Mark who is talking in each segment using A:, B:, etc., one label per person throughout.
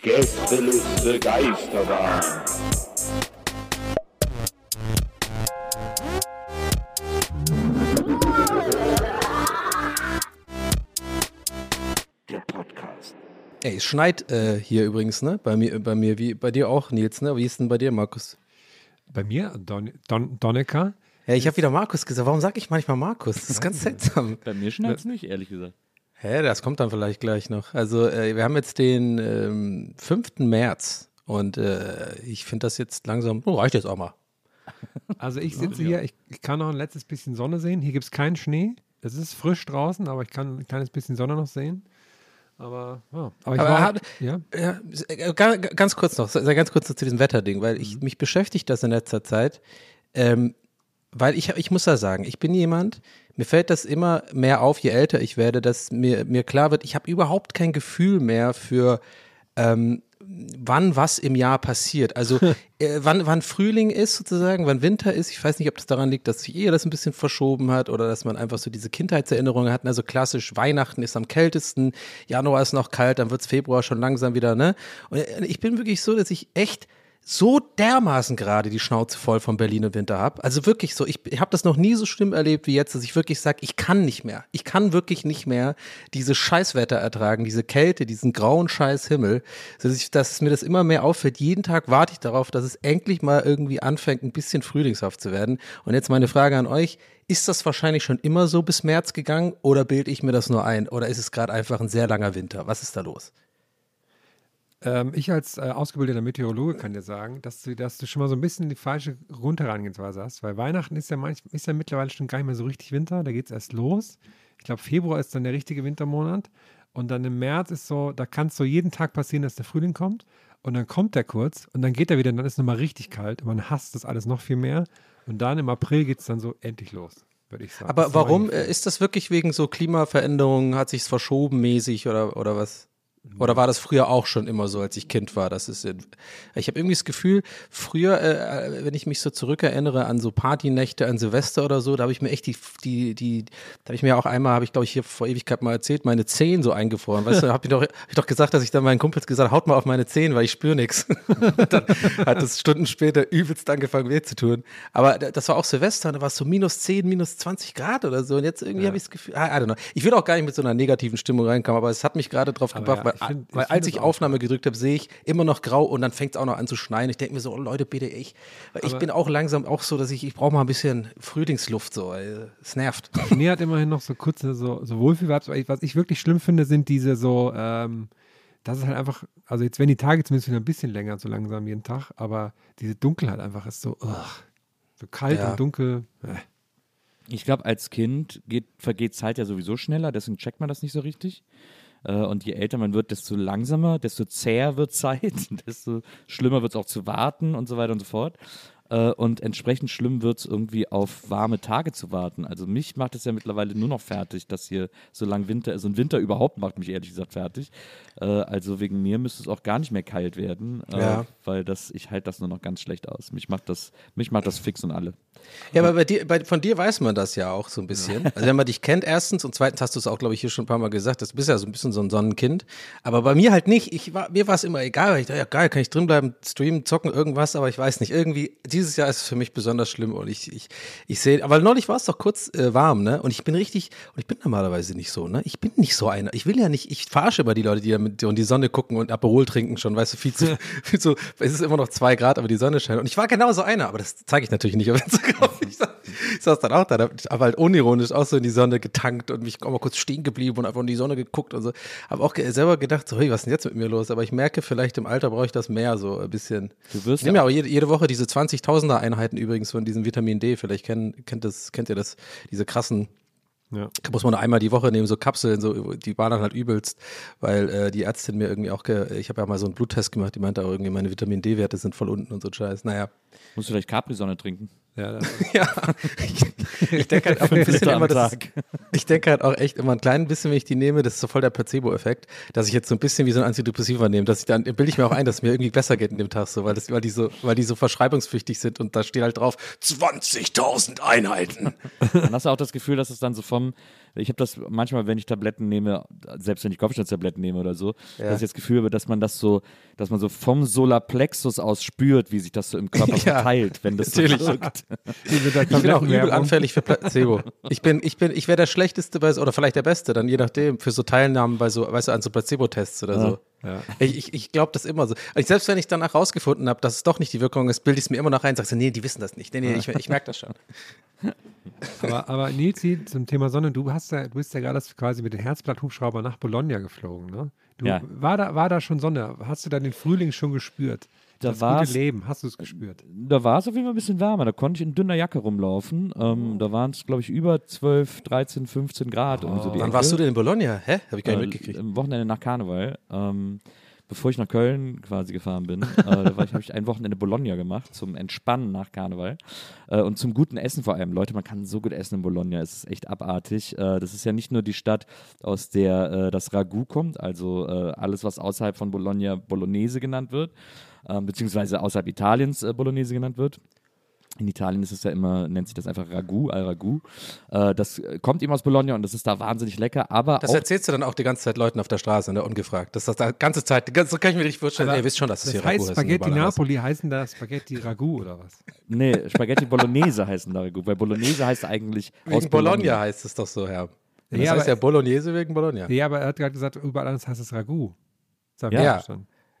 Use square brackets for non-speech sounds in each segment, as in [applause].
A: Gästeliste Geisterbahn. Der Podcast.
B: Ey, es schneit äh, hier übrigens, ne? Bei mir, bei mir, wie bei dir auch, Nils, ne? Wie ist denn bei dir, Markus?
C: Bei mir, Don, Don, Donnecker.
B: Ja, ich habe wieder Markus gesagt. Warum sage ich manchmal Markus? Das ist ganz seltsam.
D: Bei mir schneit es nicht, ehrlich gesagt.
B: Hä, das kommt dann vielleicht gleich noch. Also, äh, wir haben jetzt den ähm, 5. März und äh, ich finde das jetzt langsam, oh, reicht jetzt auch mal.
C: Also ich sitze hier, ich, ich kann noch ein letztes bisschen Sonne sehen. Hier gibt es keinen Schnee. Es ist frisch draußen, aber ich kann ein kleines bisschen Sonne noch sehen. Aber, ja. aber ich
B: Aber
C: war,
B: hat-
C: ja.
B: Ja, äh, ga- ga- ganz kurz noch, sehr ganz kurz noch zu diesem Wetterding, weil ich
C: Mhm.
B: mich beschäftigt das in letzter Zeit, ähm, weil ich, ich muss da sagen, ich bin jemand, mir fällt das immer mehr auf, je älter ich werde, dass mir, mir klar wird, ich habe überhaupt kein Gefühl mehr für ähm, wann was im Jahr passiert. Also [laughs] äh, wann, wann Frühling ist sozusagen, wann Winter ist. Ich weiß nicht, ob das daran liegt, dass sich eher das ein bisschen verschoben hat oder dass man einfach so diese Kindheitserinnerungen hat. Also klassisch, Weihnachten ist am kältesten, Januar ist noch kalt, dann wird's Februar schon langsam wieder, ne? Und äh, ich bin wirklich so, dass ich echt so dermaßen gerade die Schnauze voll vom Berliner Winter habe. Also wirklich so, ich, ich habe das noch nie so schlimm erlebt wie jetzt, dass ich wirklich sage, ich kann nicht mehr. Ich kann wirklich nicht mehr diese Scheißwetter ertragen, diese Kälte, diesen grauen Scheißhimmel, dass, ich, dass mir das immer mehr auffällt. Jeden Tag warte ich darauf, dass es endlich mal irgendwie anfängt, ein bisschen frühlingshaft zu werden. Und jetzt meine Frage an euch, ist das wahrscheinlich schon immer so bis März gegangen oder bilde ich mir das nur ein? Oder ist es gerade einfach ein sehr langer Winter? Was ist da los?
C: Ähm, ich als äh, ausgebildeter Meteorologe kann dir sagen, dass du, dass du schon mal so ein bisschen die falsche Grundherangehensweise hast, weil Weihnachten ist ja, manch, ist ja mittlerweile schon gar nicht mehr so richtig Winter, da geht es erst los. Ich glaube, Februar ist dann der richtige Wintermonat und dann im März ist so, da kann es so jeden Tag passieren, dass der Frühling kommt und dann kommt der kurz und dann geht er wieder und dann ist es nochmal richtig kalt und man hasst das alles noch viel mehr und dann im April geht es dann so endlich los, würde ich sagen.
B: Aber
C: ist
B: warum? Äh, Ist das wirklich wegen so Klimaveränderungen? Hat sich's verschoben mäßig oder, oder was? Oder war das früher auch schon immer so, als ich Kind war? Das ist, äh, ich habe irgendwie das Gefühl, früher, äh, wenn ich mich so zurückerinnere an so Partynächte an Silvester oder so, da habe ich mir echt die, die, die, da habe ich mir auch einmal, habe ich glaube ich hier vor Ewigkeit mal erzählt, meine Zehen so eingefroren. Weißt du, habe ich doch, hab ich doch gesagt, dass ich dann meinen Kumpels gesagt, haut mal auf meine Zehen, weil ich spüre nichts. [laughs] dann hat es Stunden später übelst angefangen weh zu tun. Aber da- das war auch Silvester, da war es so minus 10, minus 20 Grad oder so. Und jetzt irgendwie habe ich das Gefühl, I, I don't know. Ich will auch gar nicht mit so einer negativen Stimmung reinkommen, aber es hat mich gerade drauf gebracht,
C: ja,
B: weil,
C: ich find- ich
B: weil als ich
C: auch
B: Aufnahme gedrückt habe, sehe ich immer noch grau und dann fängt es auch noch an zu schneien. Ich denke mir so, oh Leute, bitte, ich, weil ich bin auch langsam auch so, dass ich, ich brauche mal ein bisschen Frühlingsluft so. weil Es nervt. [laughs]
C: Schnee hat immerhin noch so kurze so, so Wohlfühlvibes. Was ich wirklich schlimm finde, sind diese so, ähm, das ist halt einfach, also jetzt werden die Tage zumindest wieder ein bisschen länger, so langsam jeden Tag, aber diese Dunkelheit einfach ist so, ugh, so kalt
B: Ja.
C: und dunkel. Äh.
D: Ich glaube, als Kind geht, vergeht Zeit ja sowieso schneller, deswegen checkt man das nicht so richtig. Äh, Und je älter man wird, desto langsamer, desto zäher wird Zeit, [laughs] desto schlimmer wird es auch zu warten und so weiter und so fort. Äh, Und entsprechend schlimm wird es irgendwie auf warme Tage zu warten. Also mich macht es ja mittlerweile nur noch fertig, dass hier so lang Winter ist. Und Winter überhaupt macht mich ehrlich gesagt fertig. Äh, Also wegen mir müsste es auch gar nicht mehr kalt werden, äh,
B: Ja.
D: weil das, ich halte das nur noch ganz schlecht aus. Mich macht das, mich macht das fix und alle.
B: Ja, aber bei dir, bei, von dir weiß man das ja auch so ein bisschen. Also wenn man dich kennt, erstens und zweitens hast du es auch, glaube ich, hier schon ein paar Mal gesagt, du bist ja so ein bisschen so ein Sonnenkind. Aber bei mir halt nicht. Ich war, mir war es immer egal. Ich dachte, ja geil, kann ich drinbleiben, streamen, zocken, irgendwas, aber ich weiß nicht. Irgendwie, dieses dieses Jahr ist es für mich besonders schlimm und ich, ich, ich sehe, aber neulich war es doch kurz äh, warm, ne? Und ich bin richtig, und ich bin normalerweise nicht so, ne? Ich bin nicht so einer. Ich will ja nicht, ich verarsche immer die Leute, die da mit in die Sonne gucken und Aperol trinken schon, weißt du, viel zu, [laughs] viel zu, es ist immer noch zwei Grad, aber die Sonne scheint. Und ich war genau so einer, aber das zeige ich natürlich nicht auf Instagram. Ich, sa- ich saß dann auch da, aber halt unironisch auch so in die Sonne getankt und mich auch mal kurz stehen geblieben und einfach in die Sonne geguckt und so. Habe auch selber gedacht, so, hey, was ist denn jetzt mit mir los? Aber ich merke, vielleicht im Alter brauche ich das mehr, so ein bisschen.
D: Du wirst
B: Ich nehme ja auch jede, jede Woche diese 20.000er Einheiten übrigens von diesem Vitamin D. Vielleicht kennt, kennt, das, kennt ihr das, diese krassen,
C: Ja.
B: muss man nur einmal die Woche nehmen, so Kapseln, so, die waren dann halt übelst, weil äh, die Ärztin mir irgendwie auch, ich habe ja mal so einen Bluttest gemacht, die meinte auch irgendwie, meine Vitamin D-Werte sind voll unten und so Scheiß. Naja,
D: Musst du vielleicht Capri-Sonne trinken?
C: Ja, [laughs]
B: ja, ich, [laughs] ich denke halt auch ein bisschen immer, das,
D: Tag.
B: ich denke halt auch echt immer ein klein bisschen, wenn ich die nehme, das ist so voll der Placebo-Effekt, dass ich jetzt so ein bisschen wie so ein Antidepressiva nehme, dass ich dann, bilde ich mir auch ein, dass es mir irgendwie besser geht in dem Tag so, weil das, weil die so, weil die so verschreibungspflichtig sind und da steht halt drauf, 20.000 Einheiten.
D: Dann hast du auch das Gefühl, dass es dann so vom, ich habe das manchmal, wenn ich Tabletten nehme, selbst wenn ich Kopfschmerztabletten nehme oder so,
B: Ja.
D: dass ich das Gefühl habe, dass man das so, dass man so vom Solarplexus aus spürt, wie sich das so im Körper [laughs]
B: Ja,
D: verteilt, wenn das so
B: natürlich.
D: wirkt. [laughs]
C: diese
B: Ich bin auch übel anfällig für Placebo. Ich bin, ich bin, ich wäre der Schlechteste bei, oder vielleicht der Beste, dann je nachdem, für so Teilnahmen bei so, weißt du, an so Placebo-Tests oder so.
C: Ja.
B: Ich, ich, ich glaube das immer so. Ich, selbst wenn ich danach rausgefunden habe, dass es doch nicht die Wirkung ist, bilde ich es mir immer noch ein und sage nee, die wissen das nicht. Nee, nee, ich, ich merke das schon. [laughs]
C: Aber, aber Nilsi, zum Thema Sonne, du hast ja, du bist ja gerade quasi mit dem Herzblatt-Hubschrauber nach Bologna geflogen, ne? Du,
D: Ja.
C: war, da, war da schon Sonne? Hast du da den Frühling schon gespürt?
D: Da
C: das
D: war's-
C: gute Leben, hast du es gespürt?
D: Da war es auf jeden Fall ein bisschen wärmer. Da konnte ich in dünner Jacke rumlaufen. Ähm, da waren es, glaube ich, über 12, 13, 15 Grad. um so die
B: Wann
D: Ecke.
B: warst du denn in Bologna? Hä? Habe ich gar nicht
D: äh,
B: mitgekriegt.
D: Am Wochenende nach Karneval. Ähm, bevor ich nach Köln quasi gefahren bin, äh, da habe ich ein Wochenende Bologna gemacht zum Entspannen nach Karneval äh, und zum guten Essen vor allem. Leute, man kann so gut essen in Bologna, es ist echt abartig. Äh, das ist ja nicht nur die Stadt, aus der äh, das Ragout kommt, also äh, alles, was außerhalb von Bologna Bolognese genannt wird, ähm, beziehungsweise außerhalb Italiens äh, Bolognese genannt wird. In Italien ist es ja immer, nennt sich das einfach Ragout, al Ragout. Äh, das kommt eben aus Bologna und das ist da wahnsinnig lecker, aber
B: Das
D: auch
B: erzählst du dann auch die ganze Zeit Leuten auf der Straße, ne, ungefragt. Das ist das die ganze Zeit, die ganze, so kann ich mir richtig vorstellen.
C: Aber
B: ihr wisst schon, dass es
C: Das
B: hier
C: heißt
B: heißt
C: Spaghetti
B: normalerweise.
C: Napoli, heißen da Spaghetti Ragout oder was?
D: Nee, Spaghetti Bolognese heißen da gut, weil Bolognese heißt eigentlich aus
B: Wegen Bologna heißt es doch so, Herr. Das
C: Ja,
B: heißt
C: aber-
B: ja Bolognese wegen Bologna.
C: Nee, aber er hat gerade gesagt, überall anders heißt es Ragout. Das ich
D: Ja.
C: nicht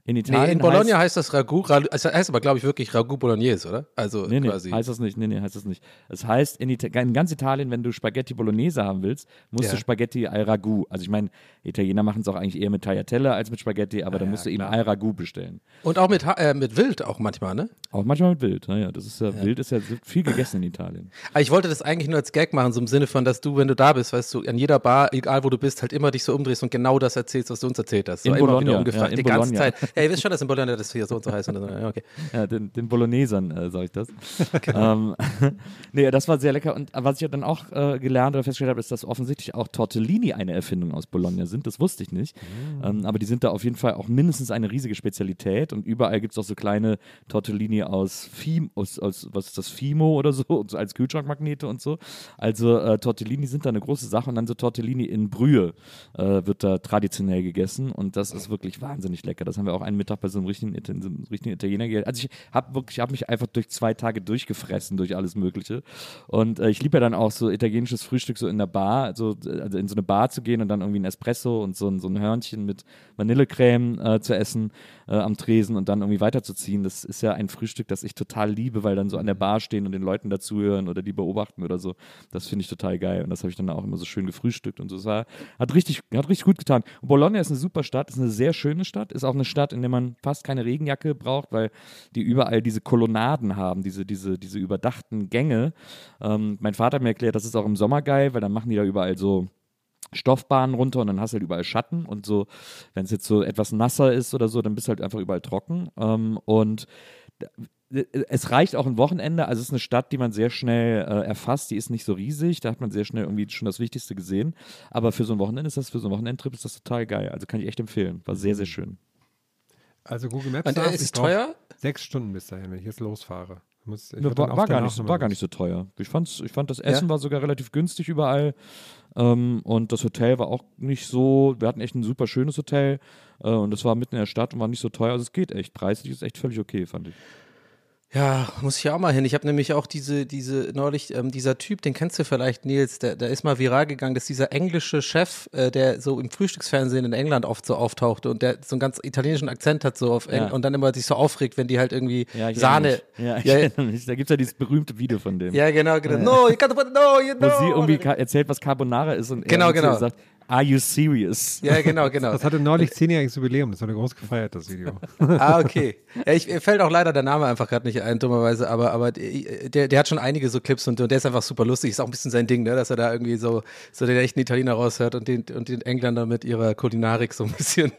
D: In
B: Nee,
D: Italien
B: in Bologna
D: heißt,
B: heißt das Ragout, Ra- es heißt aber, glaube ich, wirklich Ragout Bolognese, oder? Also
D: Nee, nee,
B: quasi.
D: heißt das nicht. Nee, nee, heißt das nicht. Es heißt in, Ita in ganz Italien, wenn du Spaghetti Bolognese haben willst, musst
B: Ja.
D: du Spaghetti al Ragout. Also ich meine, Italiener machen es auch eigentlich eher mit Tagliatelle als mit Spaghetti, aber da musst du eben al Ragout bestellen.
B: Und auch mit, äh, mit Wild auch manchmal, ne?
D: Auch manchmal mit Wild. Naja, das ist ja, Wild ist ja viel gegessen in Italien.
B: Aber ich wollte das eigentlich nur als Gag machen, so im Sinne von, dass du, wenn du da bist, weißt du, an jeder Bar, egal wo du bist, halt immer dich so umdrehst und genau das erzählst, was du uns erzählt hast. So
D: In
B: immer
D: Bologna,
B: wieder ungefragt.
D: ja, in
B: die ganze
D: Bologna.
B: Zeit. [laughs] [laughs] Ja, ihr wisst schon, dass in Bologna das hier so und so heißt. Und so. Ja, okay.
D: Ja, den, den Bolognesern, äh, sage ich das. [laughs] ähm, [laughs] nee, das war sehr lecker. Und was ich ja dann auch äh, gelernt oder festgestellt habe, ist, dass offensichtlich auch Tortellini eine Erfindung aus Bologna sind. Das wusste ich nicht. Ähm, aber die sind da auf jeden Fall auch mindestens eine riesige Spezialität. Und überall gibt es auch so kleine Tortellini aus, Fim, aus, aus was ist das, Fimo oder so, und so als Kühlschrankmagnete und so. Also äh, Tortellini sind da eine große Sache. Und dann so Tortellini in Brühe äh, wird da traditionell gegessen. Und das ist wirklich wahnsinnig lecker. Das haben wir auch einen Mittag bei so einem richtigen, so einem richtigen Italiener gegessen. Also ich habe wirklich, ich habe mich einfach durch zwei Tage durchgefressen durch alles Mögliche. Und äh, ich liebe ja dann auch so italienisches Frühstück so in der Bar, so, also in so eine Bar zu gehen und dann irgendwie ein Espresso und so ein, so ein Hörnchen mit Vanillecreme äh, zu essen äh, am Tresen und dann irgendwie weiterzuziehen. Das ist ja ein Frühstück, das ich total liebe, weil dann so an der Bar stehen und den Leuten dazuhören oder die beobachten oder so. Das finde ich total geil. Und das habe ich dann auch immer so schön gefrühstückt und so. Es war, hat richtig, hat richtig gut getan. Und Bologna ist eine super Stadt, ist eine sehr schöne Stadt, ist auch eine Stadt, in der man fast keine Regenjacke braucht, weil die überall diese Kolonnaden haben, diese, diese, diese überdachten Gänge. Ähm, mein Vater hat mir erklärt, das ist auch im Sommer geil, weil dann machen die da überall so Stoffbahnen runter und dann hast du halt überall Schatten und so, wenn es jetzt so etwas nasser ist oder so, dann bist du halt einfach überall trocken. Ähm, und d- es reicht auch ein Wochenende, also es ist eine Stadt, die man sehr schnell äh, erfasst, die ist nicht so riesig, da hat man sehr schnell irgendwie schon das Wichtigste gesehen. Aber für so ein Wochenende ist das, für so einen Wochenendtrip ist das total geil. Also kann ich echt empfehlen. War sehr, sehr schön.
C: Also Google Maps
B: Und, äh,
C: sagt,
B: ist teuer?
C: Sechs Stunden bis dahin, wenn ich jetzt losfahre. Ich Muss, ich
D: Ja, war, war, gar nicht, war gar nicht so teuer. Ich, fand's, ich fand, das Essen war sogar relativ günstig überall. Ähm, und das Hotel war auch nicht so, wir hatten echt ein super schönes Hotel äh, und das war mitten in der Stadt und war nicht so teuer. Also es geht echt. Preislich ist echt völlig okay, fand ich.
B: Ja, muss ich ja auch mal hin. Ich habe nämlich auch diese, diese neulich, ähm, dieser Typ, den kennst du vielleicht, Nils, der, der ist mal viral gegangen, das ist dieser englische Chef, äh, der so im Frühstücksfernsehen in England oft so auftauchte und der so einen ganz italienischen Akzent hat so auf Eng
D: Ja.
B: und dann immer sich so aufregt, wenn die halt irgendwie
D: Ja,
B: Sahne.
D: Ja, ich
B: Ja,
D: mich. Da gibt es ja dieses berühmte Video von dem.
B: ja, genau, genau. No, you can't no, you
D: Wo
B: know.
D: sie irgendwie erzählt, was Carbonara ist und
B: Genau,
D: er
B: genau.
D: sagt, are you serious?
B: Ja, genau, genau.
C: Das hatte neulich zehnjähriges Jubiläum, das wurde groß gefeiert, das Video.
B: Ah, okay. Ja, ich, mir fällt auch leider der Name einfach gerade nicht ein, dummerweise, aber, aber der, der hat schon einige so Clips und, und der ist einfach super lustig. Ist auch ein bisschen sein Ding, ne? dass er da irgendwie so, so den echten Italiener raushört und den, und den Engländer mit ihrer Kulinarik so ein bisschen.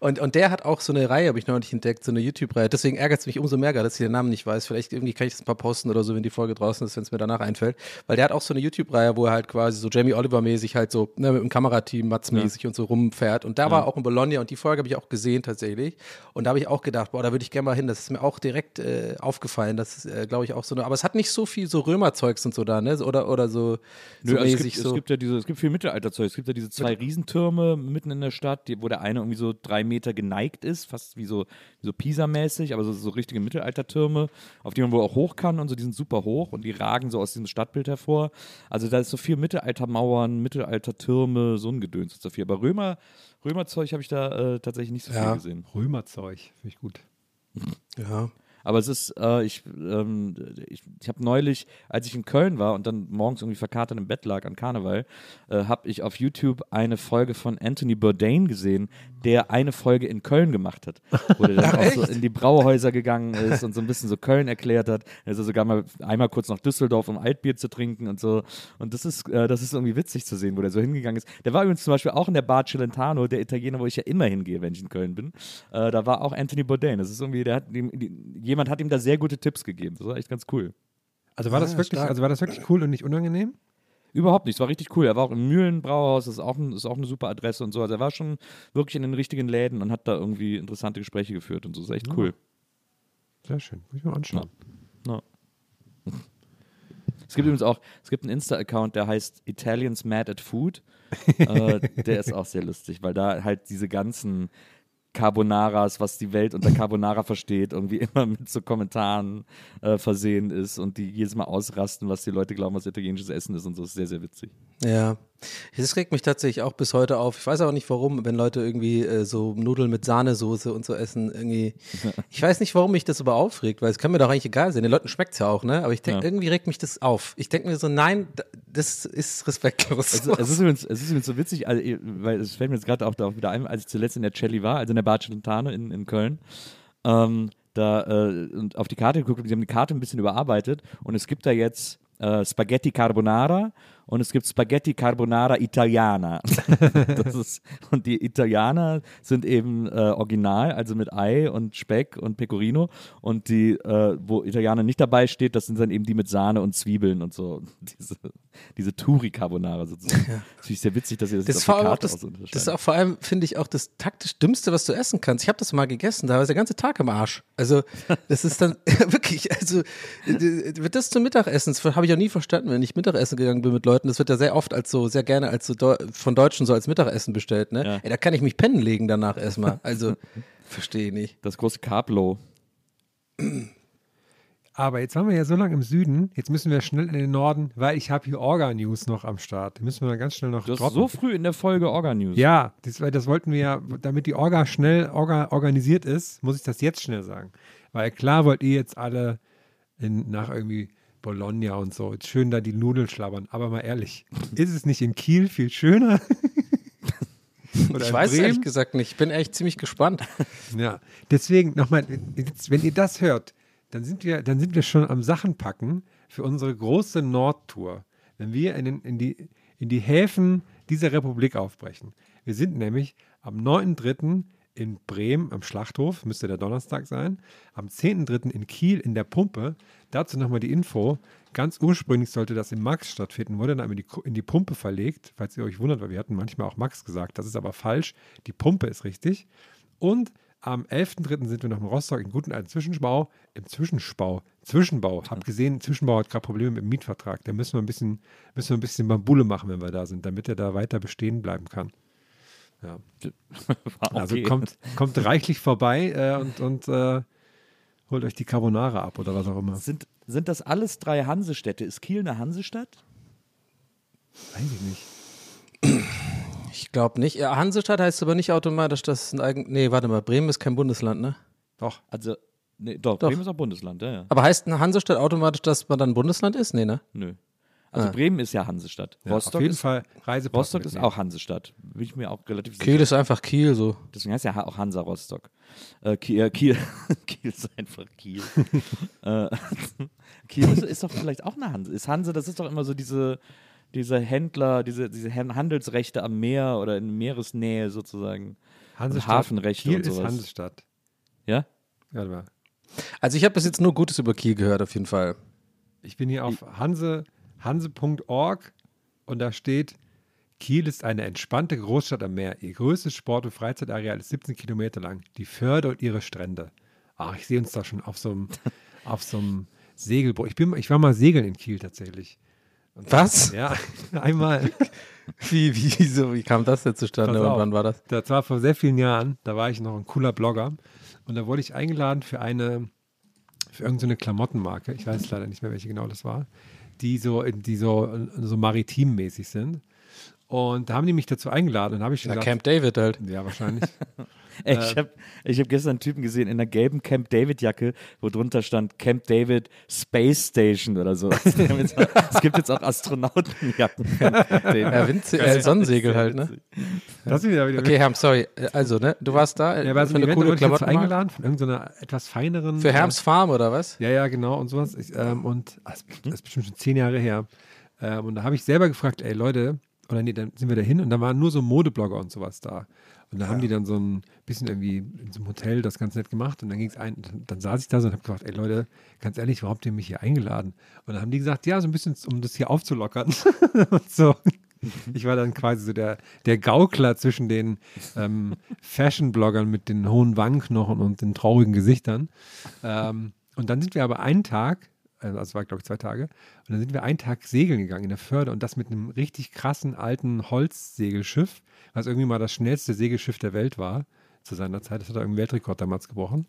B: Und, und der hat auch so eine Reihe, habe ich neulich entdeckt, so eine YouTube-Reihe. Deswegen ärgert es mich umso mehr, dass ich den Namen nicht weiß. Vielleicht irgendwie kann ich das mal posten oder so, wenn die Folge draußen ist, wenn es mir danach einfällt. Weil der hat auch so eine YouTube-Reihe, wo er halt quasi so Jamie Oliver-mäßig halt so ne, mit dem Kamerateam, Matz-mäßig und so rumfährt. Und da war auch in Bologna und die Folge habe ich auch gesehen tatsächlich. Und da habe ich auch gedacht, boah, da würde ich gerne mal hin. Das ist mir auch direkt äh, aufgefallen. Das ist, äh, glaube ich, auch so eine. Aber es hat nicht so viel so Römerzeugs und so da, ne? Oder, oder so, so
D: Nö, also es, gibt,
B: so.
D: es gibt ja diese, es gibt viel Mittelalterzeug. Es gibt ja diese zwei Riesentürme mitten in der Stadt, die, wo der eine irgendwie so drei Meter geneigt ist, fast wie so, wie so Pisa-mäßig, aber so, so richtige Mittelaltertürme, auf die man wohl auch hoch kann und so, die sind super hoch und die ragen so aus diesem Stadtbild hervor. Also da ist so viel Mittelaltermauern, Mittelaltertürme, so ein Gedöns ist so viel. Aber Römer, Römerzeug habe ich da äh, tatsächlich nicht so
B: Ja.
D: viel gesehen.
C: Römerzeug, finde ich gut.
B: ja.
D: Aber es ist, äh, ich, ähm, ich, ich habe neulich, als ich in Köln war und dann morgens irgendwie verkatert im Bett lag an Karneval, äh, habe ich auf YouTube eine Folge von Anthony Bourdain gesehen, der eine Folge in Köln gemacht hat, wo der dann [laughs] auch so in die Brauhäuser gegangen ist und so ein bisschen so Köln erklärt hat. Er ist sogar mal einmal kurz nach Düsseldorf, um Altbier zu trinken und so. Und das ist, äh, das ist irgendwie witzig zu sehen, wo der so hingegangen ist. Der war übrigens zum Beispiel auch in der Bar Celentano, der Italiener, wo ich ja immer hingehe, wenn ich in Köln bin. Äh, da war auch Anthony Bourdain. Das ist irgendwie, der hat ihm, die, jemand hat ihm da sehr gute Tipps gegeben. Das war echt ganz cool.
C: Also war das
B: Ah,
C: wirklich,
B: stark.
C: also war das wirklich cool und nicht unangenehm?
D: Überhaupt nicht, es war richtig cool. Er war auch im Mühlenbrauhaus, das ist auch, ein, ist auch eine super Adresse und so. Also er war schon wirklich in den richtigen Läden und hat da irgendwie interessante Gespräche geführt und so. Das ist echt cool.
C: Sehr schön, muss ich mal anschauen.
D: Ja. Es gibt übrigens auch, es gibt einen Insta-Account, der heißt Italians Mad at Food. äh, der ist auch sehr lustig, weil da halt diese ganzen Carbonaras, was die Welt unter Carbonara versteht, irgendwie immer mit so Kommentaren äh, versehen ist und die jedes Mal ausrasten, was die Leute glauben, was italienisches Essen ist und so. Das ist sehr, sehr witzig.
B: Ja, das regt mich tatsächlich auch bis heute auf. Ich weiß auch nicht warum, wenn Leute irgendwie äh, so Nudeln mit Sahnesoße und so essen, irgendwie. [laughs] Ich weiß nicht, warum mich das aber aufregt, weil es kann mir doch eigentlich egal sein. Den Leuten schmeckt es ja auch, ne? Aber ich denke,
D: Ja.
B: irgendwie regt mich das auf. Ich denke mir so, nein, das ist respektlos.
D: Es, es, ist [laughs] übrigens, es ist übrigens so witzig, also, weil es fällt mir jetzt gerade auch darauf wieder ein, als ich zuletzt in der Celli war, also in der Bar Celentano in, in Köln, ähm, da äh, und auf die Karte geguckt und sie haben die Karte ein bisschen überarbeitet und es gibt da jetzt äh, Spaghetti Carbonara und es gibt Spaghetti Carbonara Italiana. [laughs] das ist, und die Italiener sind eben äh, original, also mit Ei und Speck und Pecorino. Und die, äh, wo Italiener nicht dabei steht, das sind dann eben die mit Sahne und Zwiebeln und so. [laughs] Diese, diese Turi Carbonara sozusagen. Das finde ich sehr witzig, dass ihr das,
B: Das
D: jetzt
B: ist,
D: auf
B: auch
D: Karte
B: das, das ist auch vor allem, finde ich, auch das taktisch Dümmste, was du essen kannst. Ich habe das mal gegessen, da war der ganze Tag im Arsch. Also, das ist dann [laughs] wirklich, also, wird das zum Mittagessen, das habe ich auch nie verstanden, wenn ich Mittagessen gegangen bin mit Leuten. Das wird ja sehr oft als so, sehr gerne als so Deu von Deutschen so als Mittagessen bestellt, ne?
D: Ja.
B: Ey, da kann ich mich pennen legen danach erstmal. Also, [laughs] verstehe ich nicht.
D: Das große Carb-Low.
C: Aber jetzt waren wir ja so lange im Süden, jetzt müssen wir schnell in den Norden, weil ich habe hier Orga-News noch am Start. Die müssen wir mal ganz schnell noch
D: Du
C: droppen.
D: so früh in der Folge Orga-News.
C: Ja, das, weil das wollten wir ja, damit die Orga schnell Orga organisiert ist, muss ich das jetzt schnell sagen. Weil klar wollt ihr jetzt alle in, nach irgendwie Bologna und so, schön da die Nudeln schlabbern. Aber mal ehrlich, ist es nicht in Kiel viel schöner? [laughs]
B: Ich weiß
C: Bremen?
B: ehrlich gesagt nicht. Ich bin echt ziemlich gespannt. [laughs]
C: Ja, deswegen nochmal, wenn ihr das hört, dann sind wir, dann sind wir schon am Sachen packen für unsere große Nordtour. Wenn wir in, in, die, in die Häfen dieser Republik aufbrechen. Wir sind nämlich am 9.3. in Bremen am Schlachthof, müsste der Donnerstag sein. Am 10.3. in Kiel in der Pumpe. Dazu nochmal die Info. Ganz ursprünglich sollte das im Max stattfinden, wurde dann aber in die, in Pumpe verlegt, falls ihr euch wundert, weil wir hatten manchmal auch Max gesagt. Das ist aber falsch. Die Pumpe ist richtig. Und am 11.3. sind wir noch im Rostock in guten alten Zwischenbau. Im Zwischenbau. Zwischenbau. Hab gesehen, Zwischenbau hat gerade Probleme mit dem Mietvertrag. Da müssen wir ein bisschen, müssen wir ein bisschen Bambule machen, wenn wir da sind, damit er da weiter bestehen bleiben kann. Ja. [laughs] Also
D: okay.
C: kommt, kommt reichlich vorbei äh, und, und äh, Holt euch die Carbonara ab oder was auch immer.
D: Sind, sind das alles drei Hansestädte? Ist Kiel eine Hansestadt?
C: Weiß ich nicht.
B: Ich glaube nicht. Ja, Hansestadt heißt aber nicht automatisch, dass ein eigen. Nee, warte mal, Bremen ist kein Bundesland, ne?
C: Doch.
D: Also, nee, doch,
B: Doch.
D: Bremen ist auch Bundesland, ja, ja.
B: Aber heißt eine Hansestadt automatisch, dass man dann Bundesland ist? Nee, ne?
D: Nö. Also Bremen ist ja Hansestadt.
C: Ja,
D: Rostock,
C: auf jeden
D: ist,
C: Fall Reisepass
D: Rostock ist auch Hansestadt. Bin ich mir auch relativ sicher.
B: Kiel ist einfach Kiel, so.
D: Deswegen heißt ja auch Hansa Rostock. Äh, Kiel, äh, Kiel, [laughs] Kiel ist einfach Kiel. [laughs] äh, [laughs] Kiel ist, ist doch vielleicht auch eine Hanse. Ist Hanse, das ist doch immer so diese, diese Händler, diese, diese Han- Handelsrechte am Meer oder in Meeresnähe sozusagen.
C: Hansestadt.
D: Hafenrechte
C: Kiel
D: und sowas.
C: ist Hansestadt.
D: Ja?
C: Warte mal.
B: Also ich habe bis jetzt nur Gutes über Kiel gehört, auf jeden Fall.
C: Ich bin hier auf Hanse, hanse.org und da steht, Kiel ist eine entspannte Großstadt am Meer. Ihr größtes Sport- und Freizeitareal ist 17 Kilometer lang. Die Förde und ihre Strände. Ach, ich sehe uns da schon auf so einem, [laughs] auf so einem Segelboot. Ich, bin, ich war mal segeln in Kiel tatsächlich. Und
B: Was?
C: Ja, [laughs] einmal.
B: Wie, wie, so, wie kam das jetzt zustande und wann war das?
C: Das war vor sehr vielen Jahren. Da war ich noch ein cooler Blogger. Und da wurde ich eingeladen für eine, für irgendeine Klamottenmarke. Ich weiß leider nicht mehr, welche genau das war. Die so, die so, so maritimmäßig sind. Und da haben die mich dazu eingeladen. Und habe ich schon
B: Na,
C: gesagt,
B: Camp David halt.
C: ja, wahrscheinlich. [laughs]
D: Ey, ich habe ich hab gestern einen Typen gesehen in einer gelben Camp David Jacke, wo drunter stand Camp David Space Station oder so. [laughs] es gibt jetzt auch Astronautenjacken. [laughs]
B: Ja, Wind äh, Sonnensegel halt, ne?
C: Das ist wieder, wieder
B: Okay, Herm, sorry. Äh, Also, ne? Du warst da
C: Ja, war so
B: für
C: ein
B: eine coole Klamotten
C: eingeladen von irgendeiner etwas feineren.
B: Für
C: äh,
B: Herms Farm oder was?
C: Ja, ja, genau und sowas. Ich, ähm, und ah, das das ist bestimmt schon zehn Jahre her. Ähm, und da habe ich selber gefragt, ey Leute, oder nee, dann sind wir da hin und da waren nur so Modeblogger und sowas da. Und da haben die dann so ein bisschen irgendwie in so einem Hotel das ganz nett gemacht und dann ging es ein, dann, dann saß ich da so und habe gefragt, ey Leute, ganz ehrlich, warum habt ihr mich hier eingeladen? Und dann haben die gesagt, ja, so ein bisschen, um das hier aufzulockern. [laughs] und so. Ich war dann quasi so der, der Gaukler zwischen den ähm, Fashion-Bloggern mit den hohen Wangenknochen und den traurigen Gesichtern. Ähm, und dann sind wir aber einen Tag, also war glaube ich zwei Tage, und dann sind wir einen Tag segeln gegangen in der Förde und das mit einem richtig krassen alten Holzsegelschiff, was irgendwie mal das schnellste Segelschiff der Welt war zu seiner Zeit. Das hat er irgendeinen Weltrekord damals gebrochen.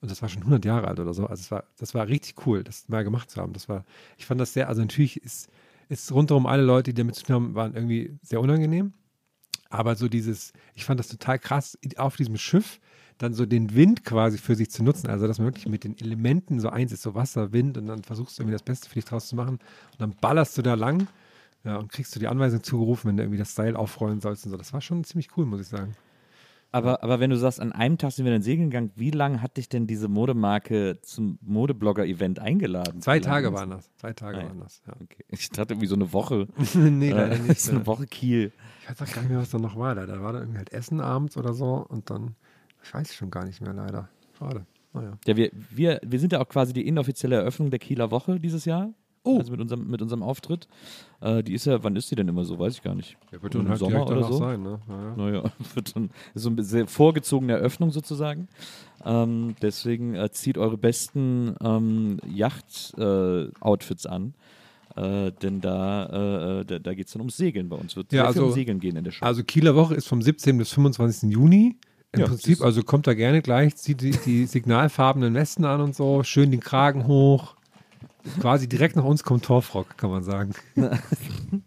C: Und das war schon 100 Jahre alt oder so. Also es war, das war richtig cool, das mal gemacht zu haben. Das war, ich fand das sehr, also natürlich ist, ist rundherum alle Leute, die damit zu tun haben, waren irgendwie sehr unangenehm. Aber so dieses, ich fand das total krass, auf diesem Schiff dann so den Wind quasi für sich zu nutzen. Also, dass man wirklich mit den Elementen so eins ist, so Wasser, Wind und dann versuchst du irgendwie das Beste für dich draus zu machen. Und dann ballerst du da lang ja, und kriegst du die Anweisung zugerufen, wenn du irgendwie das Seil aufrollen sollst und so. Das war schon ziemlich cool, muss ich sagen.
D: Aber, aber wenn du sagst, an einem Tag sind wir dann segeln gegangen, wie lange hat dich denn diese Modemarke zum Modeblogger-Event eingeladen?
C: Zwei Tage waren das. Zwei Tage
D: ja.
C: waren das. Ja.
D: Okay. Ich dachte irgendwie so eine Woche. [laughs]
C: nee, leider
D: Äh,
C: nicht. [laughs]
D: so eine Woche Kiel.
C: Ich weiß auch gar nicht mehr, was da noch war. Da Da war da irgendwie halt Essen abends oder so und dann, ich weiß schon gar nicht mehr leider. Schade. Naja.
D: Ja, wir, wir, wir sind ja auch quasi die inoffizielle Eröffnung der Kieler Woche dieses Jahr.
C: Oh.
D: Also mit unserem, mit unserem Auftritt. Äh, die ist ja, wann ist die denn immer so? Weiß ich gar nicht.
C: Ja, wird
D: Im
C: dann halt
D: Sommer oder so?
C: sein, ne? Naja.
D: Naja, [laughs] wird dann ist so eine sehr vorgezogene Eröffnung sozusagen. Ähm, deswegen äh, zieht eure besten ähm, Yacht-Outfits an. Äh, denn da, äh, da, da geht es dann ums Segeln bei uns. Wird
C: Ja,
D: sehr viel um
C: also-
D: Segeln gehen in der Show.
C: Also Kieler Woche ist vom 17. bis 25. Juni. Im
D: Ja,
C: Prinzip, also kommt da gerne gleich, zieht die, die signalfarbenen Westen an und so, schön den Kragen hoch. Quasi direkt nach uns kommt Torfrock, kann man sagen. [laughs]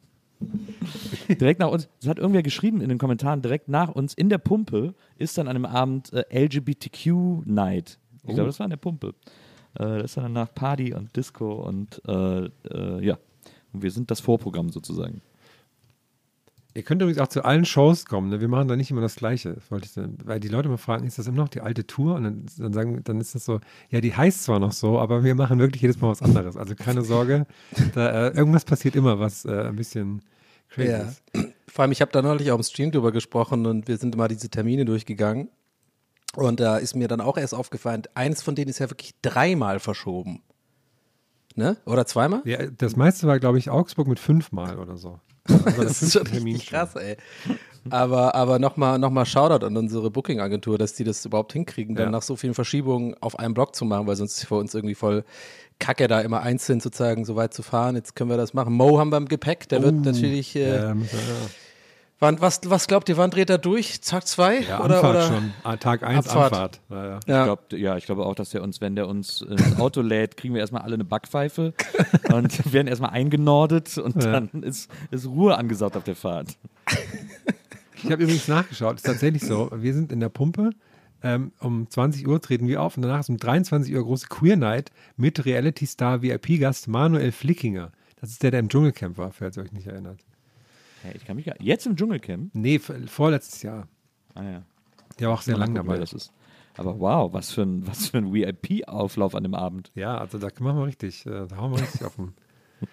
D: direkt nach uns, das hat irgendwer geschrieben in den Kommentaren, direkt nach uns in der Pumpe ist dann an einem Abend äh, LGBTQ-Night. Ich
C: Oh.
D: glaube, das war an der Pumpe. Äh, das ist dann danach Party und Disco und äh, äh, ja. Und wir sind das Vorprogramm sozusagen.
C: Ihr könnt übrigens auch zu allen Shows kommen. Ne? Wir machen da nicht immer das Gleiche. Das wollte ich dann, weil die Leute mal fragen, ist das immer noch die alte Tour? Und dann, dann sagen, dann ist das so, ja, die heißt zwar noch so, aber wir machen wirklich jedes Mal was anderes. Also keine Sorge, da, äh, irgendwas passiert immer, was äh, ein bisschen crazy
B: Ja.
C: ist.
B: Vor allem, ich habe da neulich auch im Stream drüber gesprochen und wir sind immer diese Termine durchgegangen. Und da ist mir dann auch erst aufgefallen, eins von denen ist ja wirklich dreimal verschoben. Ne? Oder zweimal?
C: Ja, das meiste war, glaube ich, Augsburg mit fünfmal oder so. Also
B: Das [laughs] ist schon richtig krass, ey. Aber, aber nochmal noch mal Shoutout an unsere Booking-Agentur, dass die das überhaupt hinkriegen, dann
C: Ja.
B: nach so vielen Verschiebungen auf einem Block zu machen, weil sonst ist es für uns irgendwie voll kacke, da immer einzeln sozusagen so weit zu fahren. Jetzt können wir das machen. Mo haben wir im Gepäck, der wird natürlich, äh,
C: ja.
B: Wann, was, was glaubt ihr, wann dreht er durch? Tag zwei?
C: Ja,
B: oder,
C: Anfahrt
B: oder?
C: schon. Ah, Tag 1
B: Abfahrt.
C: Anfahrt. Ja, ja.
D: Ich
B: Ja.
D: glaub, ja, ich glaube auch, dass er uns, wenn der uns ins Auto lädt, kriegen wir erstmal alle eine Backpfeife [laughs] und werden erstmal eingenordet und dann ist, ist Ruhe angesagt auf der Fahrt.
C: Ich habe übrigens nachgeschaut, ist tatsächlich so. Wir sind in der Pumpe. Ähm, um 20 Uhr treten wir auf und danach ist um 23 Uhr große Queer Night mit Reality-Star VIP-Gast Manuel Flickinger. Das ist der, der im Dschungelcamp war, falls ihr euch nicht erinnert.
D: Ja, ich kann mich gar, jetzt im Dschungelcamp?
C: Nee, vorletztes Jahr.
D: Ah ja.
C: Der war auch sehr lang dabei.
D: Das ist. Aber wow, was für ein, was für ein VIP-Auflauf an dem Abend.
C: Ja, also da machen wir richtig, äh, da hauen wir richtig auf den,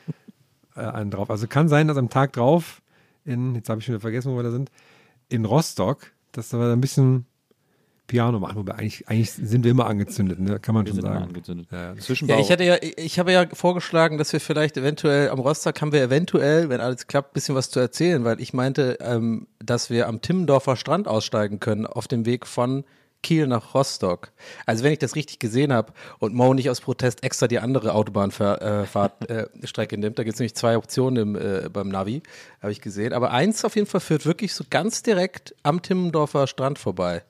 C: [laughs] äh, einen drauf. Also kann sein, dass am Tag drauf in, jetzt habe ich schon wieder vergessen, wo wir da sind, in Rostock, dass da ein bisschen Piano machen. Wobei eigentlich, eigentlich sind wir immer angezündet, ne? kann man
D: Wir
C: schon
D: sind immer
C: sagen.
D: angezündet.
C: Ja.
B: Ja, ich hatte ja, ich habe ja vorgeschlagen, dass wir vielleicht eventuell am Rostock haben wir eventuell, wenn alles klappt, ein bisschen was zu erzählen, weil ich meinte, ähm, dass wir am Timmendorfer Strand aussteigen können auf dem Weg von Kiel nach Rostock. Also wenn ich das richtig gesehen habe und Mo nicht aus Protest extra die andere Autobahnfahrtstrecke äh, Strecke nimmt, da gibt es nämlich zwei Optionen im, äh, beim Navi, habe ich gesehen. Aber eins auf jeden Fall führt wirklich so ganz direkt am Timmendorfer Strand vorbei.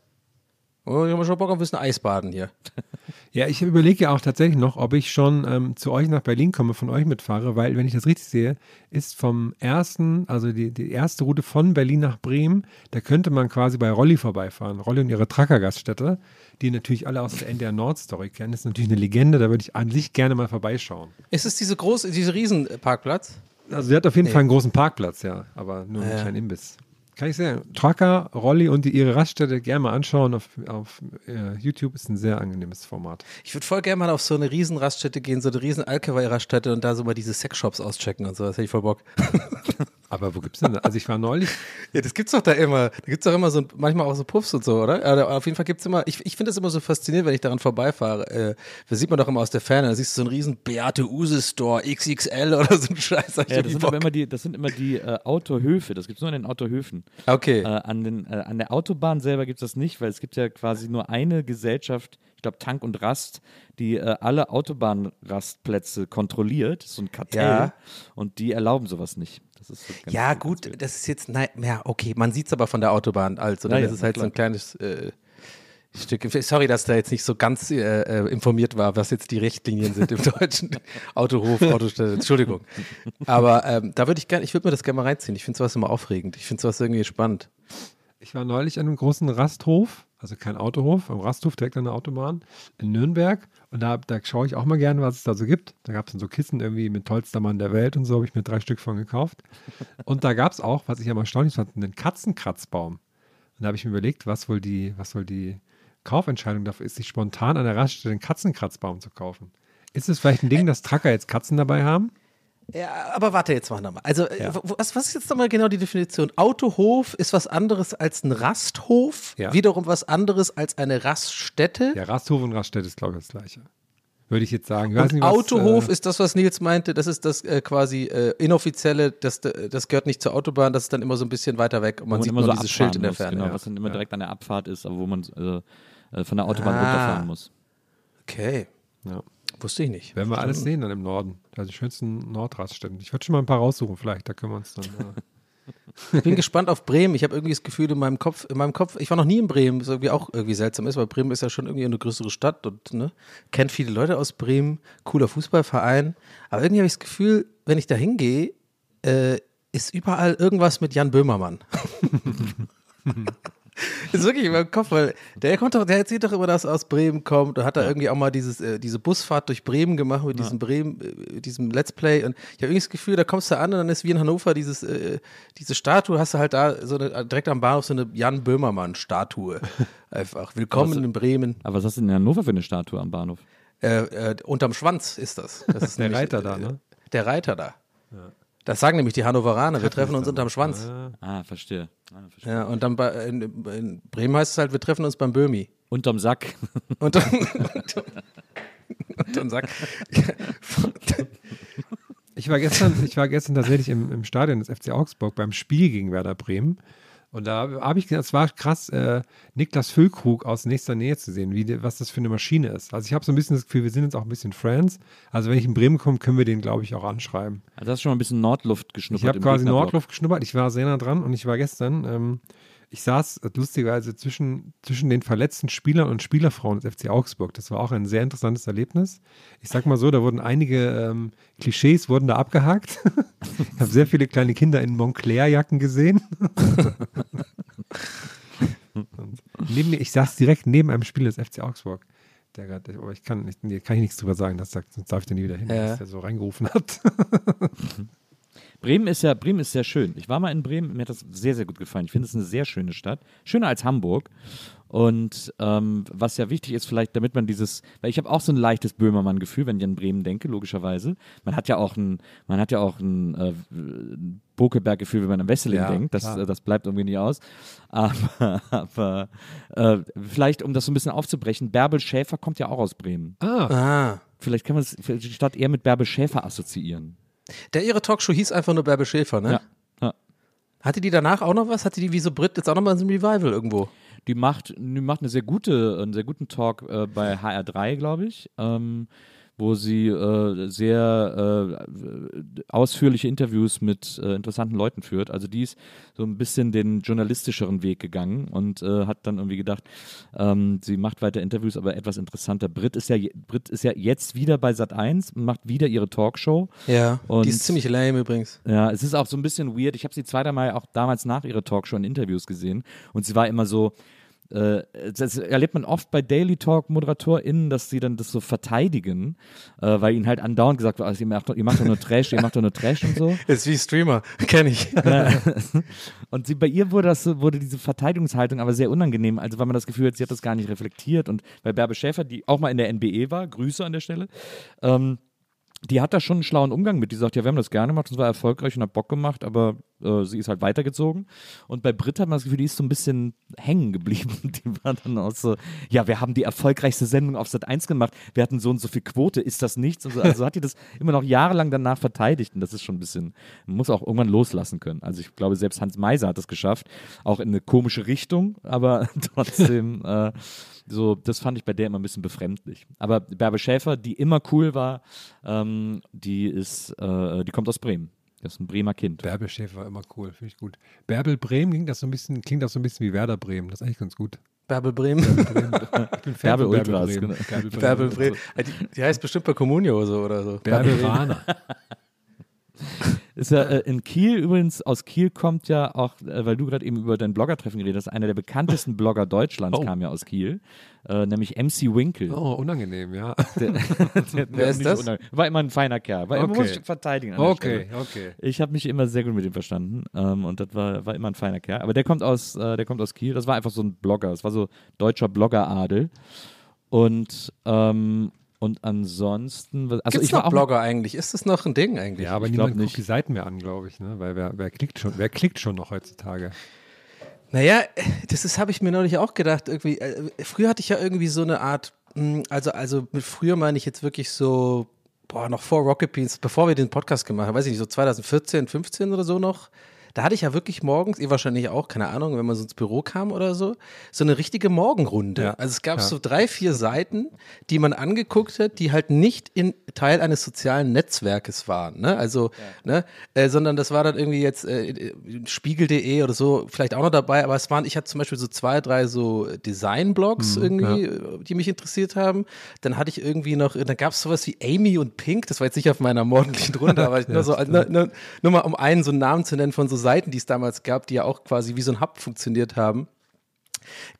B: Oh, ich habe schon Bock auf ein bisschen Eisbaden hier. [laughs]
C: Ja, ich überlege ja auch tatsächlich noch, ob ich schon ähm, zu euch nach Berlin komme, von euch mitfahre, weil, wenn ich das richtig sehe, ist vom ersten, also die, die erste Route von Berlin nach Bremen, da könnte man quasi bei Rolli vorbeifahren. Rolli und ihre Trucker-Gaststätte, die natürlich alle aus der NDR Nord-Story kennen. Das ist natürlich eine Legende, da würde ich an sich gerne mal vorbeischauen.
B: Ist es diese große, diese Riesenparkplatz?
C: Also, sie hat auf jeden Fall einen großen Parkplatz, ja, aber nur nicht ein Imbiss. Kann ich sagen. Trucker, Rolli und die, ihre Raststätte gerne mal anschauen auf, auf äh, YouTube. Ist ein sehr angenehmes Format.
B: Ich würde voll gerne mal auf so eine riesen Raststätte gehen, so eine riesen Alkawai-Raststätte und da so mal diese Sexshops auschecken und so. Das hätte ich voll Bock. [laughs]
C: Aber wo gibt's denn? Also ich war neulich, [laughs]
B: Ja, das gibt's doch da immer. Da gibt's doch immer so, manchmal auch so Puffs und so, oder? Ja, auf jeden Fall gibt's immer, ich, ich finde das immer so faszinierend, wenn ich daran vorbeifahre. Äh, das sieht man doch immer aus der Ferne. Da siehst du so einen riesen Beate Use Store XXL oder so ein Scheiß.
D: Ja, das sind
B: Bock.
D: aber immer die, das sind immer die äh, Autohöfe. Das gibt es nur in den Autohöfen.
B: Okay.
D: Äh, an, den, äh, an der Autobahn selber gibt es das nicht, weil es gibt ja quasi nur eine Gesellschaft, ich glaube Tank und Rast, die äh, alle Autobahnrastplätze kontrolliert. Das ist so ein Kartell.
B: Ja.
D: Und die erlauben sowas nicht. Das ist so
B: ja, gut,
D: wild.
B: das ist jetzt, nein, ja, okay, man sieht's aber von der Autobahn, also, dann
D: ja,
B: ist es halt so ein
D: klar.
B: kleines äh, Stück. Sorry, dass da jetzt nicht so ganz äh, äh, informiert war, was jetzt die Richtlinien sind im [laughs] deutschen Autohof, Autostelle, Entschuldigung. Aber ähm, da würde ich gerne, ich würde mir das gerne mal reinziehen. Ich finde sowas immer aufregend. Ich finde sowas irgendwie spannend.
C: ich war neulich an einem großen Rasthof, also kein Autohof, am Rasthof direkt an der Autobahn in Nürnberg. Und da, da schaue ich auch mal gerne, was es da so gibt. Da gab es dann so Kissen irgendwie mit tollster Mann der Welt und so, habe ich mir drei Stück von gekauft. Und da gab es auch, was ich am erstaunlich fand, einen Katzenkratzbaum. Und da habe ich mir überlegt, was wohl die, was wohl die Kaufentscheidung dafür ist, sich spontan an der Raststätte einen Katzenkratzbaum zu kaufen. Ist es vielleicht ein Ding, dass Tracker jetzt Katzen dabei haben?
B: Ja, aber warte jetzt mal nochmal. Also, äh, wo- was, was ist jetzt nochmal genau die Definition? Autohof ist was anderes als ein Rasthof,
C: Ja.
B: wiederum was anderes als eine Raststätte.
C: Ja, Rasthof und Raststätte ist, glaube ich, das Gleiche. Würde ich jetzt sagen. Ich
B: Und
C: nicht, was,
B: Autohof
C: äh,
B: ist das, was Nils meinte, das ist das äh, quasi äh, inoffizielle, das, das gehört nicht zur Autobahn, das ist dann immer so ein bisschen weiter weg und man
D: man
B: sieht
D: immer
B: nur
D: so
B: dieses Schild in der
D: muss,
B: Ferne.
D: Genau,
B: ja.
D: was dann immer direkt an der Abfahrt ist, aber wo man äh, äh, von der Autobahn
B: Ah.
D: runterfahren muss.
B: Okay,
C: ja.
B: Wusste ich nicht.
C: Werden wir alles sehen dann im Norden. Also die schönsten Nordraststätten. Ich würde schon mal ein paar raussuchen, vielleicht. Da können wir uns dann. Äh, [laughs]
B: Ich bin gespannt auf Bremen. Ich habe irgendwie das Gefühl in meinem Kopf, in meinem Kopf, ich war noch nie in Bremen, was irgendwie auch irgendwie seltsam ist, weil Bremen ist ja schon irgendwie eine größere Stadt und ne, kennt viele Leute aus Bremen, cooler Fußballverein. Aber irgendwie habe ich das Gefühl, wenn ich da hingehe, äh, ist überall irgendwas mit Jan Böhmermann. [laughs] [laughs] [laughs] ist wirklich in meinem Kopf, weil der kommt doch, der erzählt doch immer, dass er aus Bremen kommt und hat da irgendwie auch mal dieses, äh, diese Busfahrt durch Bremen gemacht mit diesem Bremen, äh, diesem Let's Play und ich habe irgendwie das Gefühl, da kommst du an und dann ist wie in Hannover dieses, äh, diese Statue, hast du halt da so eine, direkt am Bahnhof so eine Jan Böhmermann-Statue. [laughs] Einfach. Willkommen in Bremen.
D: Aber was hast du in Hannover für eine Statue am Bahnhof?
B: Äh, äh, unterm Schwanz ist das. das ist [laughs]
C: Der
B: nämlich,
C: Reiter da, ne?
B: Der Reiter da. Das sagen nämlich die Hannoveraner, wir treffen uns unterm Schwanz.
D: Ah, verstehe. Ah, verstehe.
B: Ja, und dann bei, in, in Bremen heißt es halt, wir treffen uns beim Böhmi.
D: Unterm Sack.
B: Dann, und dann sagt,
C: ich, war gestern, ich war gestern tatsächlich im, im Stadion des FC Augsburg beim Spiel gegen Werder Bremen. Und da habe ich gedacht, es war krass, äh, Niklas Füllkrug aus nächster Nähe zu sehen, wie, was das für eine Maschine ist. Also ich habe so ein bisschen das Gefühl, wir sind jetzt auch ein bisschen Friends. Also wenn ich in Bremen komme, können wir den, glaube ich, auch anschreiben.
D: Also hast du schon mal ein bisschen Nordluft geschnuppert.
C: Ich habe quasi. Nordluft geschnuppert. Ich war sehr nah dran und ich war gestern, ähm, ich saß lustigerweise zwischen, zwischen den verletzten Spielern und Spielerfrauen des FC Augsburg. Das war auch ein sehr interessantes Erlebnis. Ich sag mal so, da wurden einige ähm, Klischees wurden da abgehakt. [laughs] ich habe sehr viele kleine Kinder in Montclair-Jacken gesehen. neben mir, ich saß direkt neben einem Spieler des FC Augsburg. Der grad, aber ich kann, nee, kann ich nichts drüber sagen, das sagt, sonst darf ich da nie wieder hin,
B: Ja.
C: dass der so reingerufen hat. [laughs]
D: Bremen ist ja, Bremen ist sehr schön. Ich war mal in Bremen, mir hat das sehr, sehr gut gefallen. Ich finde es eine sehr schöne Stadt. Schöner als Hamburg. Und ähm, was ja wichtig ist, vielleicht, damit man dieses, weil ich habe auch so ein leichtes Böhmermann-Gefühl, wenn ich an Bremen denke, logischerweise. Man hat ja auch ein, man hat ja auch ein äh, Bokeberg-Gefühl, wenn man an Wesseling
C: Ja,
D: denkt. Das,
C: klar.
D: äh, das bleibt irgendwie nie aus. Aber, [laughs] aber äh, vielleicht, um das so ein bisschen aufzubrechen, Bärbel Schäfer kommt ja auch aus Bremen.
C: ah,
B: Ah.
D: Vielleicht kann man die Stadt eher mit Bärbel Schäfer assoziieren.
B: Der ihre Talkshow hieß einfach nur Bärbel Schäfer, ne?
D: Ja. ja.
B: Hatte die danach auch noch was? Hatte die wie so Brit jetzt auch noch mal so ein Revival irgendwo?
D: Die macht, die macht eine sehr gute, einen sehr guten Talk äh, bei HR3, glaube ich, ähm, wo sie äh, sehr äh, ausführliche Interviews mit äh, interessanten Leuten führt. Also die ist so ein bisschen den journalistischeren Weg gegangen und äh, hat dann irgendwie gedacht, ähm, sie macht weiter Interviews, aber etwas interessanter. Brit ist ja, Brit ist ja jetzt wieder bei Sat1 und macht wieder ihre Talkshow.
B: Ja.
D: Und-
B: die ist ziemlich lame übrigens.
D: Ja, es ist auch so ein bisschen weird. Ich habe sie zwei, dreimal auch damals nach ihrer Talkshow in Interviews gesehen und sie war immer so, das erlebt man oft bei Daily Talk ModeratorInnen, dass sie dann das so verteidigen, äh, weil ihnen halt andauernd gesagt wird, also ihr, macht doch, ihr macht doch nur Trash, ihr macht doch nur Trash und so. [laughs]
B: Ist wie Streamer, [laughs] kenne ich. [laughs]
D: Und sie, bei ihr wurde, das, wurde diese Verteidigungshaltung aber sehr unangenehm, also weil man das Gefühl hat, sie hat das gar nicht reflektiert. Und bei Bärbe Schäfer, die auch mal in der NBE war, Grüße an der Stelle, ähm, die hat da schon einen schlauen Umgang mit. Die sagt, ja, wir haben das gerne gemacht, es war erfolgreich und hat Bock gemacht, aber äh, sie ist halt weitergezogen. Und bei Brit hat man das Gefühl, die ist so ein bisschen hängen geblieben. [laughs] Die war dann auch so, ja, wir haben die erfolgreichste Sendung auf Sat 1 gemacht, wir hatten so und so viel Quote, ist das nichts? Und so. Also hat die das immer noch jahrelang danach verteidigt und das ist schon ein bisschen, man muss auch irgendwann loslassen können. Also ich glaube, selbst Hans Meiser hat es geschafft, auch in eine komische Richtung, aber [laughs] trotzdem, äh, so, das fand ich bei der immer ein bisschen befremdlich. Aber Bärbe Schäfer, die immer cool war, ähm, die ist, äh, die kommt aus Bremen. Das ist ein Bremer Kind.
C: Bärbel Schäfer war immer cool, finde ich gut. Bärbel Bremen klingt das so ein bisschen, klingt das so ein bisschen wie Werder Bremen. Das ist eigentlich ganz gut.
B: Bärbel Bremen.
C: Ich bin Fan [laughs]
D: Bärbel
C: von
D: Ultras,
C: Bremen.
D: genau.
C: Bärbel Bremen.
B: Bärbel Bremen. Ja, Die, die heißt bestimmt bei Communio so oder so.
C: Bärbel Rahner. [laughs]
D: Ist ja äh, in Kiel übrigens, aus Kiel kommt ja auch, äh, weil du gerade eben über dein Bloggertreffen geredet hast, einer der bekanntesten Blogger Deutschlands
C: Oh.
D: kam ja aus Kiel, äh, nämlich MC Winkel.
C: Oh, unangenehm, ja. [laughs]
D: Der, der,
B: Wer ist das?
D: War immer ein feiner Kerl. War immer,
C: Okay.
D: muss ich verteidigen. An der
C: Okay,
D: Stelle.
C: okay.
D: Ich habe mich immer sehr gut mit ihm verstanden ähm, und das war, war immer ein feiner Kerl. Aber der kommt aus, äh, der kommt aus Kiel. Das war einfach so ein Blogger. Das war so deutscher Bloggeradel. Und ähm, und ansonsten, was- also
B: Gibt's
D: ich war
B: noch
D: auch
B: Blogger eigentlich? Ist das noch ein Ding eigentlich?
C: Ja, aber
D: Ich
C: niemand
D: nicht.
C: guckt die Seiten mehr an, glaube ich, ne? Weil wer, wer klickt schon, wer klickt schon noch heutzutage?
B: Naja, das ist, habe ich mir neulich auch gedacht. Irgendwie, äh, früher hatte ich ja irgendwie so eine Art, mh, also, also mit früher meine ich jetzt wirklich so, boah, noch vor Rocket Beans, bevor wir den Podcast gemacht haben, weiß ich nicht, so 2014, 15 oder so noch. Da hatte ich ja wirklich morgens, ihr wahrscheinlich auch, keine Ahnung, wenn man so ins Büro kam oder so, so eine richtige Morgenrunde.
C: Ja.
B: Also es gab
C: Ja.
B: so drei, vier Seiten, die man angeguckt hat, die halt nicht in Teil eines sozialen Netzwerkes waren. Ne? Also, ne? Äh, sondern das war dann irgendwie jetzt äh, Spiegel.de oder so, vielleicht auch noch dabei, aber es waren, ich hatte zum Beispiel so zwei, drei so Design-Blogs irgendwie, äh, die mich interessiert haben. Dann hatte ich irgendwie noch, dann gab es sowas wie Amy und Pink, das war jetzt nicht auf meiner morgendlichen Runde, [laughs] aber nur so, nur, nur, nur mal um einen so einen Namen zu nennen von so Seiten, die es damals gab, die ja auch quasi wie so ein Hub funktioniert haben.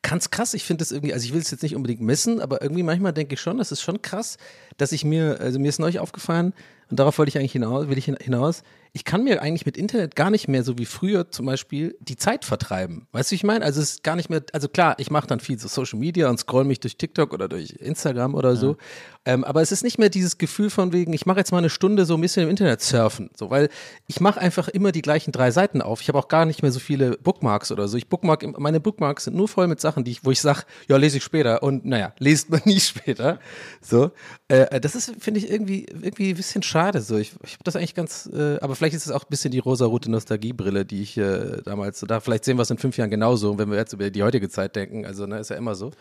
B: Ganz krass, ich finde das irgendwie, also ich will es jetzt nicht unbedingt messen, aber irgendwie manchmal denke ich schon, das ist schon krass, dass ich mir, also mir ist neulich aufgefallen, und darauf wollte ich eigentlich hinaus, will ich hin- hinaus, ich kann mir eigentlich mit Internet gar nicht mehr so wie früher zum Beispiel die Zeit vertreiben. Weißt du, wie ich meine? Also es ist gar nicht mehr, also klar, ich mache dann viel so Social Media und scroll mich durch TikTok oder durch Instagram oder so. Ähm, aber es ist nicht mehr dieses Gefühl von wegen, ich mache jetzt mal eine Stunde so ein bisschen im Internet surfen. So, weil ich mache einfach immer die gleichen drei Seiten auf. Ich habe auch gar nicht mehr so viele Bookmarks oder so. Ich bookmark, meine Bookmarks sind nur voll mit Sachen, die ich, wo ich sage, ja, lese ich später. Und naja, lest man [laughs] nie später. So. Äh, das ist, finde ich, irgendwie, irgendwie ein bisschen schade. So. Ich, ich habe das eigentlich ganz, äh, aber vielleicht ist es auch ein bisschen die rosa-rote Nostalgiebrille, die ich äh, damals, da vielleicht sehen wir es in fünf Jahren genauso, wenn wir jetzt über die heutige Zeit denken. Also, ne, ist ja immer so.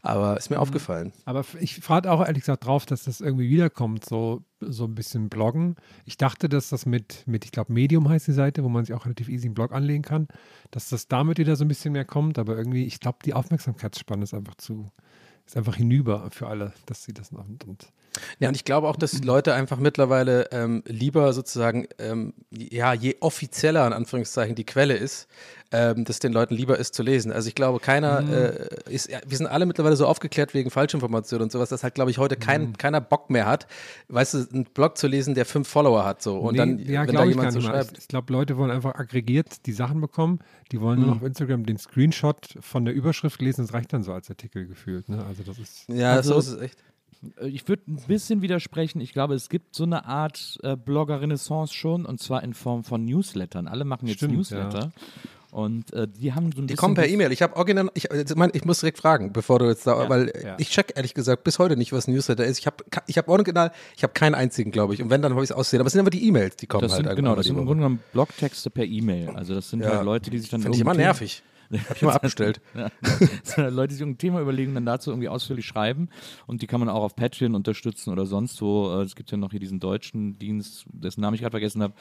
B: Aber ist mir
C: Mhm.
B: aufgefallen.
C: Aber ich frage auch ehrlich gesagt drauf, dass das irgendwie wiederkommt, so, so ein bisschen Bloggen. Ich dachte, dass das mit, mit ich glaube, Medium heißt die Seite, wo man sich auch relativ easy einen Blog anlegen kann, dass das damit wieder so ein bisschen mehr kommt. Aber irgendwie, ich glaube, die Aufmerksamkeitsspanne ist einfach zu, ist einfach hinüber für alle, dass sie das und, und
B: Ja, und ich glaube auch, dass Leute einfach mittlerweile ähm, lieber sozusagen, ähm, ja, je offizieller in Anführungszeichen die Quelle ist, ähm, dass den Leuten lieber ist zu lesen. Also ich glaube, keiner äh, ist, ja, wir sind alle mittlerweile so aufgeklärt wegen Falschinformationen und sowas, dass halt, glaube ich, heute kein, keiner Bock mehr hat, weißt du, einen Blog zu lesen, der fünf Follower hat, so. Und
C: Nee,
B: dann,
C: ja,
B: wenn da jemand so schreibt.
C: Ich, glaube, Leute wollen einfach aggregiert die Sachen bekommen. Die wollen nur
B: Mhm.
C: noch auf Instagram den Screenshot von der Überschrift lesen. Das reicht dann so als Artikel gefühlt. Ne? Also das ist
B: Ja,
D: Also-
B: so ist es echt.
D: Äh, Ich würde ein bisschen widersprechen. Ich glaube, es gibt so eine Art äh, Blogger-Renaissance schon und zwar in Form von Newslettern. Alle machen jetzt
C: Stimmt,
D: Newsletter. Und äh, die haben so ein
B: Die kommen per E-Mail. Ich habe original, ich, ich, mein, ich muss direkt fragen, bevor du jetzt da,
D: Ja,
B: weil
C: ja.
B: ich check ehrlich gesagt bis heute nicht, was ein Newsletter ist. Ich habe ich hab original, ich habe keinen einzigen, glaube ich. Und wenn, dann habe ich es aussehen. Aber es sind aber die E-Mails, die kommen
D: Das
B: halt
D: sind, genau, das sind im. Grunde genommen Blogtexte per E-Mail. Also das sind
B: Ja.
D: halt Leute, die sich dann
B: Finde ich immer nervig. [laughs] Hab ich mal abgestellt. [laughs]
D: Ja, das Leute, die sich irgendein Thema überlegen und dann dazu irgendwie ausführlich schreiben. Und die kann man auch auf Patreon unterstützen oder sonst wo. Äh, Es gibt ja noch hier diesen deutschen Dienst, dessen Namen ich gerade vergessen habe.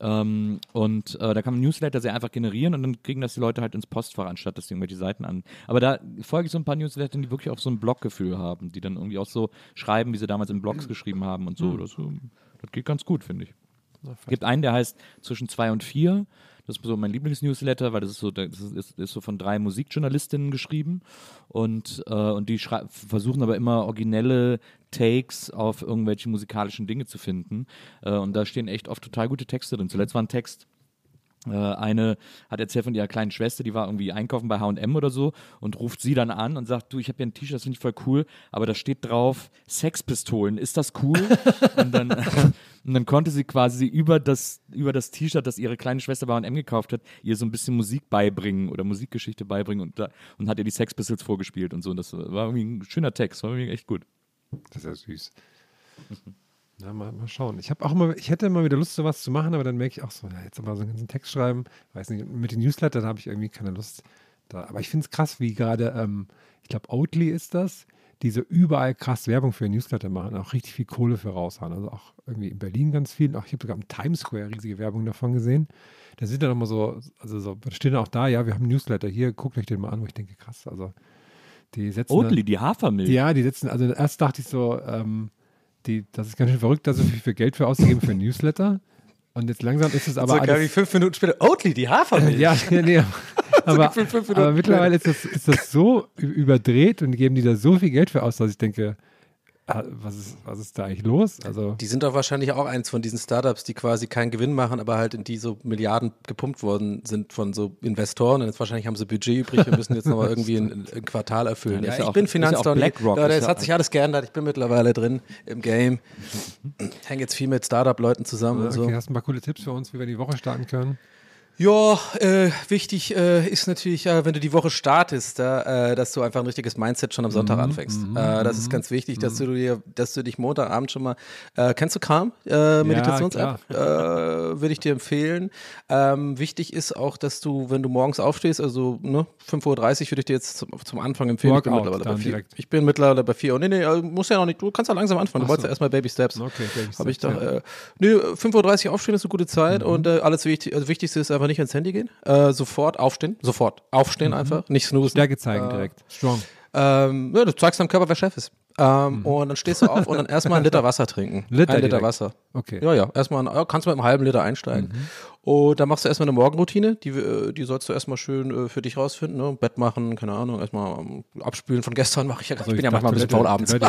D: Ähm, und äh, da kann man Newsletter sehr einfach generieren und dann kriegen das die Leute halt ins Postfach, anstatt dass die irgendwelche Seiten an. Aber da folge ich so ein paar Newslettern, die wirklich auch so ein Bloggefühl haben, die dann irgendwie auch so schreiben, wie sie damals in Blogs geschrieben haben und so. Das, ähm, das geht ganz gut, finde ich. Es gibt einen, der heißt zwischen zwei und vier. Das ist so mein Lieblingsnewsletter, weil das ist so, das ist, ist, so von drei Musikjournalistinnen geschrieben und, äh, und die versuchen aber immer originelle Takes auf irgendwelche musikalischen Dinge zu finden. Äh, und da stehen echt oft total gute Texte drin. Zuletzt war ein Text, eine hat erzählt von ihrer kleinen Schwester, die war irgendwie einkaufen bei H&M oder so und ruft sie dann an und sagt, du, ich habe hier ein T-Shirt, das finde ich voll cool, aber da steht drauf Sexpistolen, ist das cool? [laughs] und, dann, und dann konnte sie quasi über das, über das T-Shirt, das ihre kleine Schwester bei H&M gekauft hat, ihr so ein bisschen Musik beibringen oder Musikgeschichte beibringen und, da, und hat ihr die Sex Pistols vorgespielt und so und das war irgendwie ein schöner Text, war irgendwie echt gut.
C: Das ist ja süß. [laughs] Na, mal, mal schauen. Ich habe auch immer, ich hätte immer wieder Lust, sowas zu machen, aber dann merke ich auch so, ja, jetzt aber so einen ganzen Text schreiben, weiß nicht, mit den Newsletter, da habe ich irgendwie keine Lust. Da. Aber ich finde es krass, wie gerade, ähm, ich glaube, Oatly ist das, diese überall krass Werbung für Newsletter machen, auch richtig viel Kohle für raushauen. Also auch irgendwie in Berlin ganz viel. Auch ich habe sogar im Times Square riesige Werbung davon gesehen. Da sind dann immer so, also so, da stehen auch da, ja, wir haben einen Newsletter, hier, guckt euch den mal an, wo ich denke, krass, also die setzen.
D: Oatly, die Hafermilch.
C: ja, die setzen, also erst dachte ich so, ähm, die, das ist ganz schön verrückt, da so viel für Geld für auszugeben für ein Newsletter. Und jetzt langsam ist es aber
B: so
C: alles,
B: fünf Minuten später, Oatly, die Hafermilch.
C: ja, ja, nee, [laughs] aber, aber mittlerweile ist das, ist das so überdreht und geben die da so viel Geld für aus, dass ich denke, was ist, was ist da eigentlich los? Also,
B: Die sind doch wahrscheinlich auch eins von diesen Startups, die quasi keinen Gewinn machen, aber halt in die so Milliarden gepumpt worden sind von so Investoren. Und jetzt wahrscheinlich haben sie Budget übrig und müssen jetzt nochmal [laughs] irgendwie ein, ein Quartal erfüllen.
D: Ja,
B: Ja,
D: ja
B: ich
D: auch-
B: bin
D: ist ja
B: es
D: ja-
B: hat sich alles geändert. Ich bin mittlerweile drin im Game. [laughs] Hänge jetzt viel mit Startup-Leuten zusammen und
C: okay,
B: so.
C: hast du ein paar coole Tipps für uns, wie wir die Woche starten können?
B: Ja, äh, wichtig äh, ist natürlich, äh, wenn du die Woche startest, äh, dass du einfach ein richtiges Mindset schon am Sonntag anfängst. äh, das ist ganz wichtig, dass du dir, dass du dich Montagabend schon mal, äh, kennst du Calm, Meditations-App? äh, Würde ich dir empfehlen. Ähm, wichtig ist auch, dass du, wenn du morgens aufstehst, also ne, 5.30 Uhr würde ich dir jetzt zum, zum Anfang empfehlen. ich, bin mittlerweile bei vier,
C: direkt.
B: ich bin mittlerweile bei 4 Uhr. Nee, nee, muss ja noch nicht, du kannst ja langsam anfangen. Du
C: Ach
B: wolltest
C: so.
B: ja erstmal Baby Steps.
C: Okay, Baby
B: Habe ich
C: Steps,
B: doch.
C: ja.
B: Nö, 5.30 Uhr aufstehen ist eine gute Zeit und äh, alles wichtig, also wichtigste ist einfach nicht ans Handy gehen. Äh, sofort aufstehen. Sofort. Aufstehen einfach. Nicht snoozen.
C: Stärke zeigen direkt. Strong.
B: Ähm, ja, du zeigst deinem Körper, wer Chef ist. Ähm, Und dann stehst du auf und dann erstmal einen Liter [laughs] Wasser trinken.
C: Liter
B: ein Liter
C: direkt.
B: Wasser.
C: Okay.
B: Ja, ja. Erstmal, ein- ja, kannst du mit einem halben Liter einsteigen. Und dann machst du erstmal eine Morgenroutine. Die, äh, die sollst du erstmal schön äh, für dich rausfinden. Ne? Bett machen, keine Ahnung. Erstmal ähm, abspülen von gestern mache ich ja.
C: Also
B: ich bin ja manchmal ein bisschen faul abends. [laughs]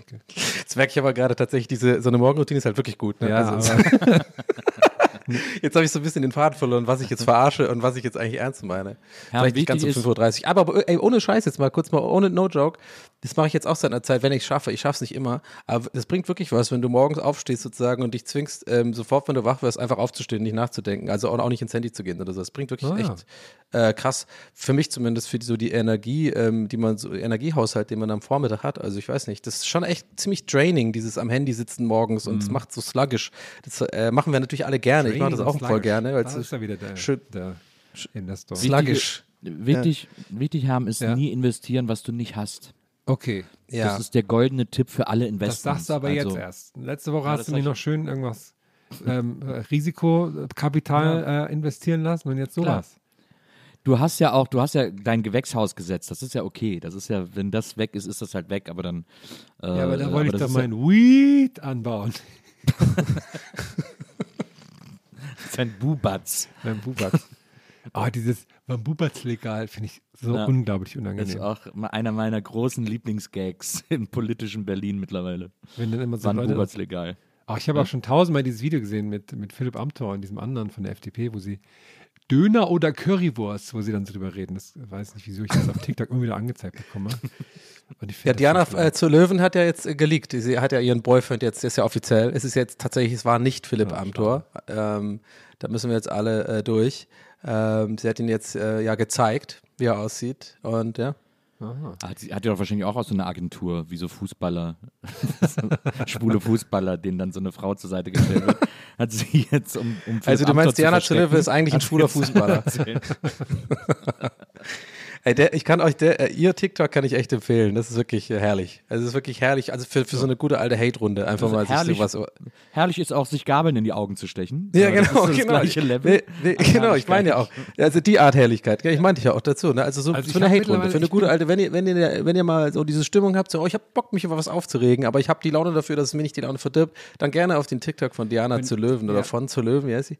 C: Okay.
B: Jetzt merke ich aber gerade tatsächlich, diese, so eine Morgenroutine ist halt wirklich gut. Ne?
C: Ja,
B: also, [laughs] [laughs] Jetzt habe ich so ein bisschen den Faden verloren, was ich jetzt verarsche und was ich jetzt eigentlich ernst meine.
D: Ja,
B: Vielleicht nicht ganz um
D: wichtig
B: 5.30 Uhr. Aber ey, ohne Scheiß jetzt mal kurz mal, ohne No Joke. Das mache ich jetzt auch seit einer Zeit, wenn ich es schaffe. Ich schaffe es nicht immer. Aber das bringt wirklich was, wenn du morgens aufstehst sozusagen und dich zwingst, ähm, sofort, wenn du wach wirst, einfach aufzustehen, nicht nachzudenken. Also auch, auch nicht ins Handy zu gehen oder so. Das bringt wirklich
C: Ah.
B: echt äh, krass. Für mich zumindest, für die, so die Energie, ähm, die man so, Energiehaushalt, den man am Vormittag hat. Also ich weiß nicht, das ist schon echt ziemlich draining, dieses am Handy sitzen morgens und
C: Mhm.
B: es macht so sluggish. Das äh, machen wir natürlich alle gerne. ich mache das auch voll gerne, weil
C: Das
B: es
C: ist ja wieder der,
B: schön
C: der Investor.
B: sluggish.
D: Wichtig, wichtig haben ist
C: Ja.
D: nie investieren, was du nicht hast.
C: Okay,
B: Ja.
D: Das ist der goldene Tipp für alle
C: das
D: Investments.
C: sagst du aber
D: also,
C: jetzt erst. Letzte Woche
D: Ja,
C: hast
D: das
C: du mir noch schön irgendwas ähm, äh, Risikokapital äh, investieren lassen und jetzt
D: Klar.
C: sowas.
D: Du hast ja auch, du hast ja dein Gewächshaus gesetzt. Das ist ja okay. Das ist ja, wenn das weg ist, ist das halt weg. Aber dann. Äh,
C: Ja, aber da wollte ich
D: das
C: doch mein Weed anbauen.
D: Ja, [laughs] sein Bubatz.
C: Mein Bubatz. Oh, dieses Bambubatz-Legal finde ich so
D: Ja.
C: unglaublich
D: Das ist
C: unangenehm.
D: auch einer meiner großen Lieblingsgags [laughs] im politischen Berlin mittlerweile.
C: Wenn dann immer so
D: Wann
C: Leute,
D: Bubatz legal.
C: Oh, ich habe auch schon tausendmal dieses Video gesehen mit, mit Philipp Amthor und diesem anderen von der FDP, wo sie Döner oder Currywurst, wo sie dann so drüber reden. Das weiß nicht, wieso ich das auf TikTok immer wieder angezeigt bekomme. [laughs] Und ich
B: Ja,
C: das
B: Diana äh, zu Löwen hat ja jetzt äh, geleakt. Sie hat ja ihren Boyfriend jetzt, ist ja offiziell. Es ist jetzt tatsächlich, es war nicht Philipp
C: Ja,
B: Amthor. Ähm, da müssen wir jetzt alle äh, durch. Ähm, sie hat ihn jetzt äh, ja gezeigt, wie er aussieht. Und ja.
D: Hat, sie- hat ja doch wahrscheinlich auch aus so einer Agentur, wie so Fußballer, [laughs] schwule Fußballer, denen dann so eine Frau zur Seite gestellt wird. [laughs] Hat sie jetzt um, um
B: Also du meinst, Diana
D: verstecken,
B: ist eigentlich ein
D: hat
B: schwuler Fußballer. [laughs] Ey, der, ich kann euch, der, äh, ihr TikTok kann ich echt empfehlen. Das ist wirklich äh, herrlich. Also es ist wirklich herrlich. Also für, für so eine gute alte Hate-Runde. Einfach
D: Also
B: mal
D: herrlich,
B: sich sowas.
D: herrlich ist auch, sich Gabeln in die Augen zu stechen.
B: Ja,
D: das
B: genau,
D: ist so das
B: genau.
D: gleiche Level.
B: Nee, nee, genau, ich meine ja auch. Also die Art Herrlichkeit, ich meinte ja auch dazu. Ne? Also so
C: Also
B: für eine Hate-Runde, für eine gute alte, wenn ihr, wenn ihr, wenn ihr mal so diese Stimmung habt, so, oh, ich hab Bock, mich über was aufzuregen, aber ich habe die Laune dafür, dass es mir nicht die Laune verdirbt, dann gerne auf den TikTok von Diana zu Löwen oder
C: ja.
B: von zu Löwen, wie heißt sie?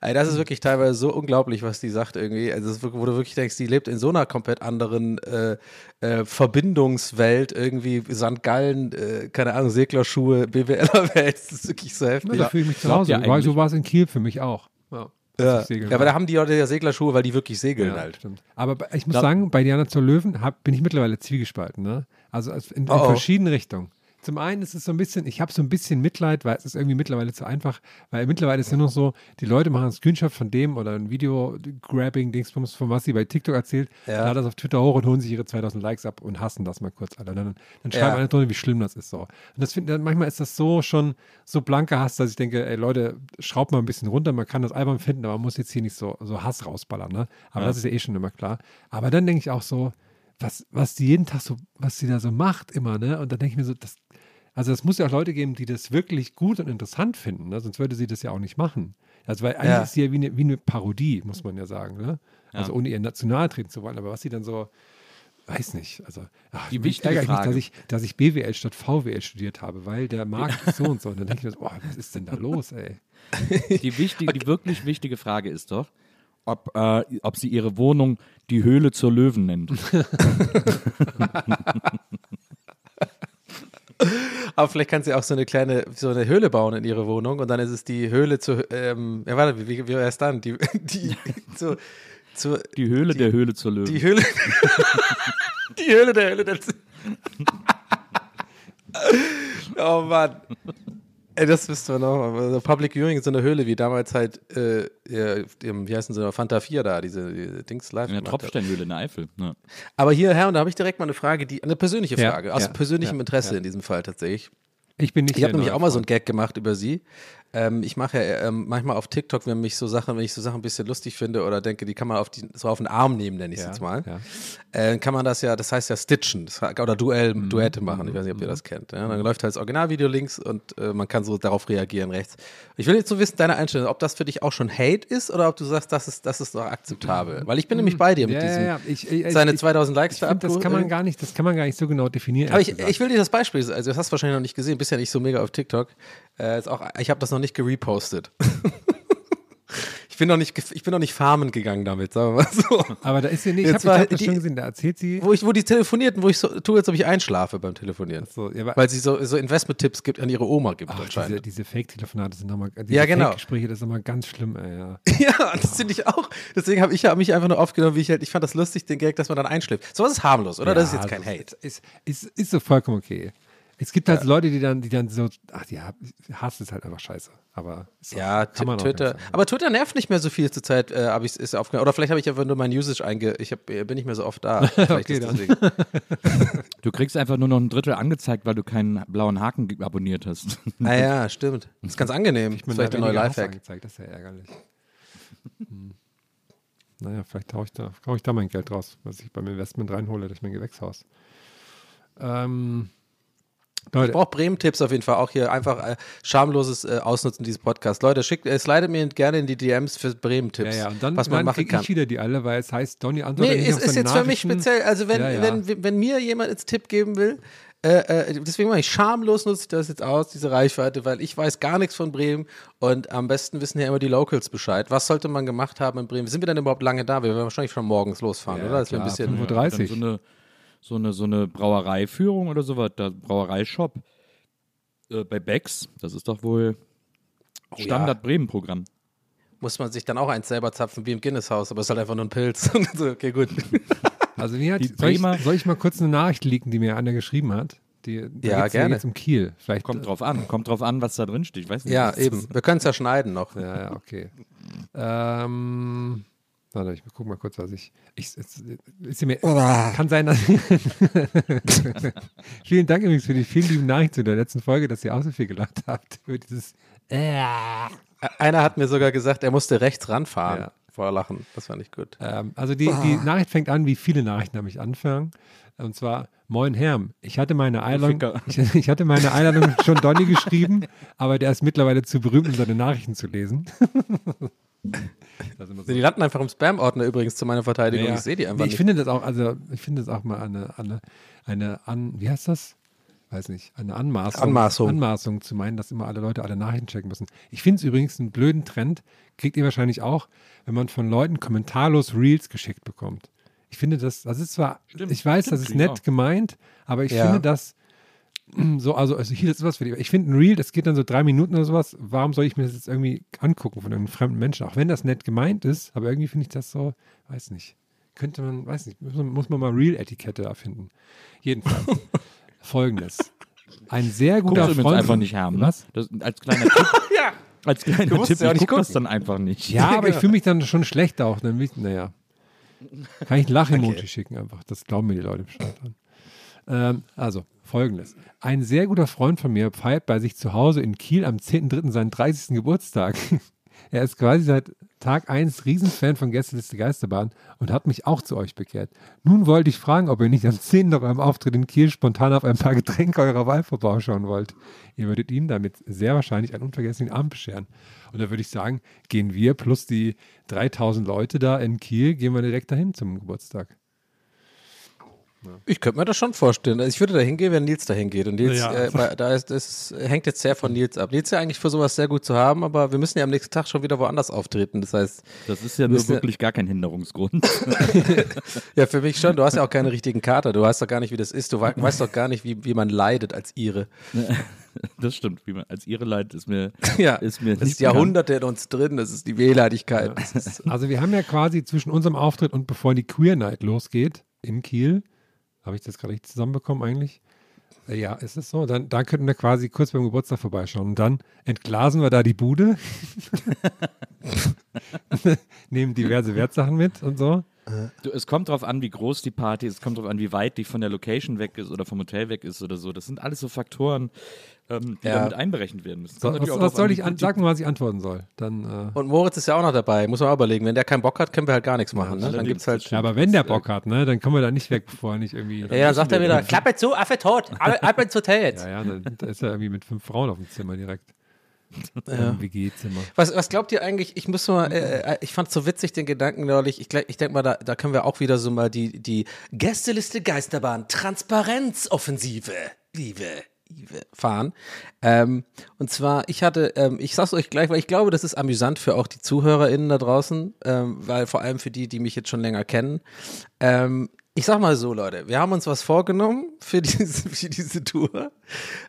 B: Ey, das ist wirklich teilweise so unglaublich, was die sagt irgendwie. Also ist wo du wirklich denkst, die lebt in so einer komplett anderen äh, äh, Verbindungswelt, irgendwie St. Gallen, äh, keine Ahnung, Seglerschuhe, BWLer-Welt. Das ist wirklich so heftig.
C: Ja, da fühle ich mich zu Hause.
D: eigentlich?
C: so war es in Kiel für mich auch. Ja,
B: Ja. ja, aber da haben die Leute ja Seglerschuhe, weil die wirklich segeln
C: ja,
B: halt.
C: stimmt. Aber ich muss
D: Glaub-
C: sagen, bei Diana zur Löwen hab, bin ich mittlerweile zwiegespalten. Ne? Also als- in, in
B: Oh, oh.
C: verschiedene Richtungen. Zum einen ist es so ein bisschen, ich habe so ein bisschen Mitleid, weil es ist irgendwie mittlerweile zu einfach, weil mittlerweile ist ja noch so, die Leute machen einen Screenshot von dem oder ein Video-Grabbing, Dingsbums, von was sie bei TikTok erzählt,
B: Ja.
C: laden das auf Twitter hoch und holen sich ihre 2000 Likes ab und hassen das mal kurz alle. Dann, dann schreiben
B: Ja.
C: alle drunter, wie schlimm das ist so. Und das finde manchmal ist das so schon so blanker Hass, dass ich denke, ey Leute, schraubt mal ein bisschen runter, man kann das albern finden, aber man muss jetzt hier nicht so, so Hass rausballern, ne? Aber das ist ja eh schon immer klar. Aber dann denke ich auch so, was, was die jeden Tag so, was sie da so macht immer, ne? Und dann denke ich mir so, das, also es muss ja auch Leute geben, die das wirklich gut und interessant finden, ne? sonst würde sie das ja auch nicht machen. Also weil eigentlich
B: Ja.
C: ist sie ja wie eine, wie eine Parodie, muss man ja sagen, ne? Also ohne ihr national treten zu wollen, aber was sie dann so, weiß nicht, also ach,
D: Die
C: mich
D: wichtige
C: ärgert mich,
D: Frage.
C: dass ich, dass ich BWL statt VWL studiert habe, weil der Markt ist so und so. Und dann denke ich mir so, boah, was ist denn da los, ey? [laughs]
D: Die, wichtige, die wirklich wichtige Frage ist doch, ob, äh, ob sie ihre Wohnung die Höhle zur Löwen nennt. [laughs] [laughs]
B: Aber vielleicht kann sie auch so eine kleine, so eine Höhle bauen in ihre Wohnung und dann ist es die Höhle zu, ähm, ja warte, wie, wie, wäre es dann? Die, die, [laughs] zu, zu,
D: Die Höhle der Höhle zur Löwen.
B: die Höhle, die Höhle der Höhle der [laughs] Oh Mann. Ey, das wissen wir noch. Also Public Viewing ist so eine Höhle, wie damals halt, äh, ja, dem- wie heißen sie, Fanta 4 da, diese, diese Dings live.
D: in der. Tropfsteinhöhle in der Eifel. Ne?
B: Aber hier, Herr, und da habe ich direkt mal eine Frage, die, eine persönliche
C: Ja,
B: Frage, aus
C: ja,
B: persönlichem
C: ja,
B: Interesse
C: ja.
B: in diesem Fall tatsächlich.
C: Ich bin nicht
B: Ich habe nämlich auch mal so einen Gag gemacht über sie. Ähm, ich mache ja ähm, manchmal auf TikTok, wenn mich so Sachen, wenn ich so Sachen ein bisschen lustig finde oder denke, die kann man auf die, so auf den Arm nehmen, nenne ich es
C: Ja,
B: jetzt mal.
C: ja.
B: Äh, kann man das ja, das heißt ja stitchen das, oder Duell,
C: Mhm,
B: Duette machen. Ich weiß nicht, ob ihr das kennt. Ja? Dann läuft halt das Originalvideo links und äh, man kann so darauf reagieren rechts. Ich will jetzt so wissen, deine Einstellung, ob das für dich auch schon Hate ist oder ob du sagst, das ist, das ist doch akzeptabel. Weil ich bin nämlich bei dir mit
C: Mhm.
B: Diesem.
C: Ich, ich,
B: seine
C: ich,
B: 2000 Likes da
C: das kann man gar nicht, das kann man gar nicht so genau definieren.
B: Aber ich, will dir das Beispiel, also das hast du wahrscheinlich noch nicht gesehen, bist ja nicht so mega auf TikTok. Äh, auch, ich habe das noch nicht gerepostet. [laughs] ich bin noch nicht, ich bin noch nicht farmen gegangen damit, sagen wir mal so.
C: Aber da ist sie nicht, ich habe hab das schon gesehen, da erzählt sie.
B: Wo, ich, wo die telefonierten, wo ich so tue, als ob ich einschlafe beim Telefonieren.
C: So, ja,
B: Weil sie so, so Investment-Tipps gibt, an ihre Oma gibt
C: diese,
B: anscheinend.
C: diese Fake-Telefonate sind nochmal, diese
B: Ja, genau.
C: Fake-Gespräche, das ist immer ganz schlimm, ey, ja. [laughs]
B: Ja, das finde ich auch. Deswegen habe ich ja mich einfach nur aufgenommen, wie ich halt, ich fand das lustig, den Gag, dass man dann einschläft. Sowas ist harmlos, oder? das ist
C: Ja,
B: jetzt kein Hate.
C: Ist, ist, ist so vollkommen okay. Es gibt halt Leute, die dann, die dann so, ach ja, Hass ist halt einfach scheiße. Aber
B: Ja,
C: kann man auch
B: Twitter.
C: sagen.
B: Aber Twitter nervt nicht mehr so viel zur Zeit, äh, habe ich ist aufgenommen. Oder vielleicht habe ich einfach nur mein Usage einge. Ich hab, äh, bin nicht mehr so oft da. [laughs] Vielleicht
C: Okay,
B: ist
C: dann.
B: deswegen. [laughs]
D: Du kriegst einfach nur noch ein Drittel angezeigt, weil du keinen blauen Haken abonniert hast.
B: Naja, stimmt. Das ist ganz angenehm. Ist
C: Mir
B: vielleicht ein neuer Lifehack.
C: angezeigt, Das ist ja ärgerlich. Hm. Naja, vielleicht hau ich, da, hau ich da mein Geld raus, was ich beim Investment reinhole durch mein Gewächshaus. Ähm,
B: Ich
C: Leute,
B: brauche Bremen-Tipps auf jeden Fall auch hier. Einfach äh, schamloses äh, Ausnutzen dieses Podcasts. Leute, schickt, äh, slidet mir gerne in die DMs für
C: ja,
B: Bremen-Tipps.
C: ja, und dann,
B: was man
C: dann
B: machen
C: krieg
B: kann.
C: ich wieder die alle, weil es heißt, Donny antwortet
B: Nee,
C: nicht
B: ist, ist jetzt für mich speziell. Also, wenn,
C: Ja, ja.
B: wenn, wenn mir jemand jetzt Tipp geben will, äh, äh, deswegen mache ich schamlos, nutze ich das jetzt aus, diese Reichweite, weil ich weiß gar nichts von Bremen und am besten wissen ja immer die Locals Bescheid. Was sollte man gemacht haben in Bremen? Sind wir denn überhaupt lange da? Wir werden wahrscheinlich schon morgens losfahren,
C: Ja,
B: oder? Dass wir ein
C: klar,
B: bisschen.
C: 35.
D: Dann so eine, so eine, so eine Brauereiführung oder sowas, da Brauereishop äh, bei Becks, das ist doch wohl Standard Bremen-Programm.
B: Muss man sich dann auch eins selber zapfen wie im Guinness-Haus, aber es ist halt einfach nur ein Pilz. [laughs] so, okay, gut.
C: Also mir hat,
D: Die
C: soll, ich, soll ich mal kurz eine Nachricht leaken, die mir einer geschrieben hat? Die, da
B: Ja, gerne.
C: jetzt um Kiel. Vielleicht
D: Kommt drauf an, kommt drauf an, was da drin steht. Ich weiß nicht.
B: Ja, eben. Wir können es ja schneiden noch.
C: Ja, ja, okay. ähm, warte, ich guck mal kurz, was ich. ich es, ist mir, kann sein, dass. [laughs] vielen Dank übrigens für die vielen lieben Nachrichten zu der letzten Folge, dass ihr auch so viel gelacht habt. Über dieses.
B: Einer hat mir sogar gesagt, er musste rechts ranfahren
C: Ja.
B: vor Lachen. Das fand ich gut.
C: Ähm, also die, die Nachricht fängt an, wie viele Nachrichten nämlich anfangen. Und zwar, Moin Herm, ich hatte meine Einladung, ich, ich hatte meine Einladung schon Donny geschrieben, aber der ist mittlerweile zu berühmt, um seine Nachrichten zu lesen. [laughs] So.
B: Die landen einfach im Spam-Ordner übrigens zu meiner Verteidigung.
C: Ja,
B: Ich sehe die einfach
C: nee, ich
B: nicht.
C: finde das auch, also ich finde das auch mal eine, eine, eine an, wie heißt das? Weiß nicht, eine Anmaßung,
B: Anmaßung.
C: Anmaßung zu meinen, dass immer alle Leute alle Nachrichten checken müssen. Ich finde es übrigens einen blöden Trend, kriegt ihr wahrscheinlich auch, wenn man von Leuten kommentarlos Reels geschickt bekommt. Ich finde das, das ist zwar,
D: Stimmt,
C: ich weiß,
D: stimmt,
C: das ist nett
D: auch.
C: gemeint, aber ich
B: Ja.
C: finde das so, also, also hier, das ist was für die. Ich finde ein Reel, das geht dann so drei Minuten oder sowas. Warum soll ich mir das jetzt irgendwie angucken von einem fremden Menschen? Auch wenn das nett gemeint ist, aber irgendwie finde ich das so, weiß nicht. Könnte man, weiß nicht, muss man, muss man mal Reel-Etikette erfinden. Jedenfalls. [laughs] Folgendes. Ein sehr
D: Guckst
C: guter
D: übrigens
C: Freund.
D: einfach nicht haben. Ne?
C: Was?
D: Das, als kleiner Tipp. [laughs]
B: Ja.
D: Als kleiner Tipp,
B: ja
D: ich
B: nicht
D: guck das dann einfach nicht.
C: Ja, [laughs] aber ich fühle mich dann schon schlecht auch. Dann naja. Kann ich ein Lach-Emoji schicken einfach. Das glauben mir die Leute bestimmt an. Ähm, also, folgendes. Ein sehr guter Freund von mir feiert bei sich zu Hause in Kiel am 10.3. seinen 30. Geburtstag. [laughs] er ist quasi seit Tag 1 Riesenfan von Gästeliste Geisterbahn und hat mich auch zu euch bekehrt. Nun wollte ich fragen, ob ihr nicht am 10. nach eurem Auftritt in Kiel spontan auf ein paar Getränke eurer Wahl vorbeischauen wollt. Ihr würdet ihm damit sehr wahrscheinlich einen unvergesslichen Abend bescheren. Und da würde ich sagen, gehen wir plus die 3000 Leute da in Kiel, gehen wir direkt dahin zum Geburtstag.
B: Ich könnte mir das schon vorstellen. Also ich würde da hingehen, wenn Nils da hingeht. Und Nils,
C: Ja.
B: äh, bei- da ist, das hängt jetzt sehr von Nils ab. Nils ist ja eigentlich für sowas sehr gut zu haben, aber wir müssen ja am nächsten Tag schon wieder woanders auftreten. Das heißt,
D: Das ist ja nur wirklich gar kein Hinderungsgrund. [laughs]
B: ja, für mich schon. Du hast ja auch keine richtigen Kater. Du weißt doch gar nicht, wie das ist. Du wei- weißt doch gar nicht, wie, wie man leidet als Ire. [laughs]
D: Das stimmt. Wie man, als ihre Leid ist mir, [laughs]
B: Ja,
D: ist mir
B: das
D: nicht
B: ist Jahrhunderte in uns drin. Das ist die Wehleidigkeit. Ist,
C: Also wir haben ja quasi zwischen unserem Auftritt und bevor die Queer Night losgeht in Kiel, habe ich das gerade richtig zusammenbekommen eigentlich? Äh, Ja, ist es so? Dann, da könnten wir quasi kurz beim Geburtstag vorbeischauen. Und dann entglasen wir da die Bude, [laughs] [laughs] nehmen diverse Wertsachen mit und so.
D: Du, es kommt drauf an, wie groß die Party ist, es kommt drauf an, wie weit die von der Location weg ist oder vom Hotel weg ist oder so. Das sind alles so Faktoren, ähm, die
B: Ja.
D: damit einberechnet werden müssen.
C: So, was, was soll ich an, sag mal, was ich antworten soll. Dann, äh,
B: und Moritz ist ja auch noch dabei. Muss man auch überlegen. Wenn der keinen Bock hat, können wir halt gar nichts machen. Ne? Dann gibt's halt.
C: ja, aber wenn der Bock hat, ne, dann kommen wir da nicht weg, bevor er nicht irgendwie.
B: Ja, ja, sagt er wieder, Klappe zu, Affe tot, ab ab ins Hotel jetzt.
C: Ja, ja, dann da ist er irgendwie mit fünf Frauen auf dem Zimmer direkt. [laughs] Im WG-Zimmer.
B: Was, was glaubt ihr eigentlich? Ich muss mal, äh, äh, ich fand so witzig den Gedanken neulich. Ich, ich denke mal, da, da können wir auch wieder so mal die, die Gästeliste Geisterbahn Transparenzoffensive, liebe fahren. Ähm, und zwar, ich hatte, ähm, ich sag's euch gleich, weil ich glaube, das ist amüsant für auch die ZuhörerInnen da draußen, ähm, weil vor allem für die, die mich jetzt schon länger kennen. Ich sag mal so, Leute, wir haben uns was vorgenommen für [laughs] diese, für diese Tour,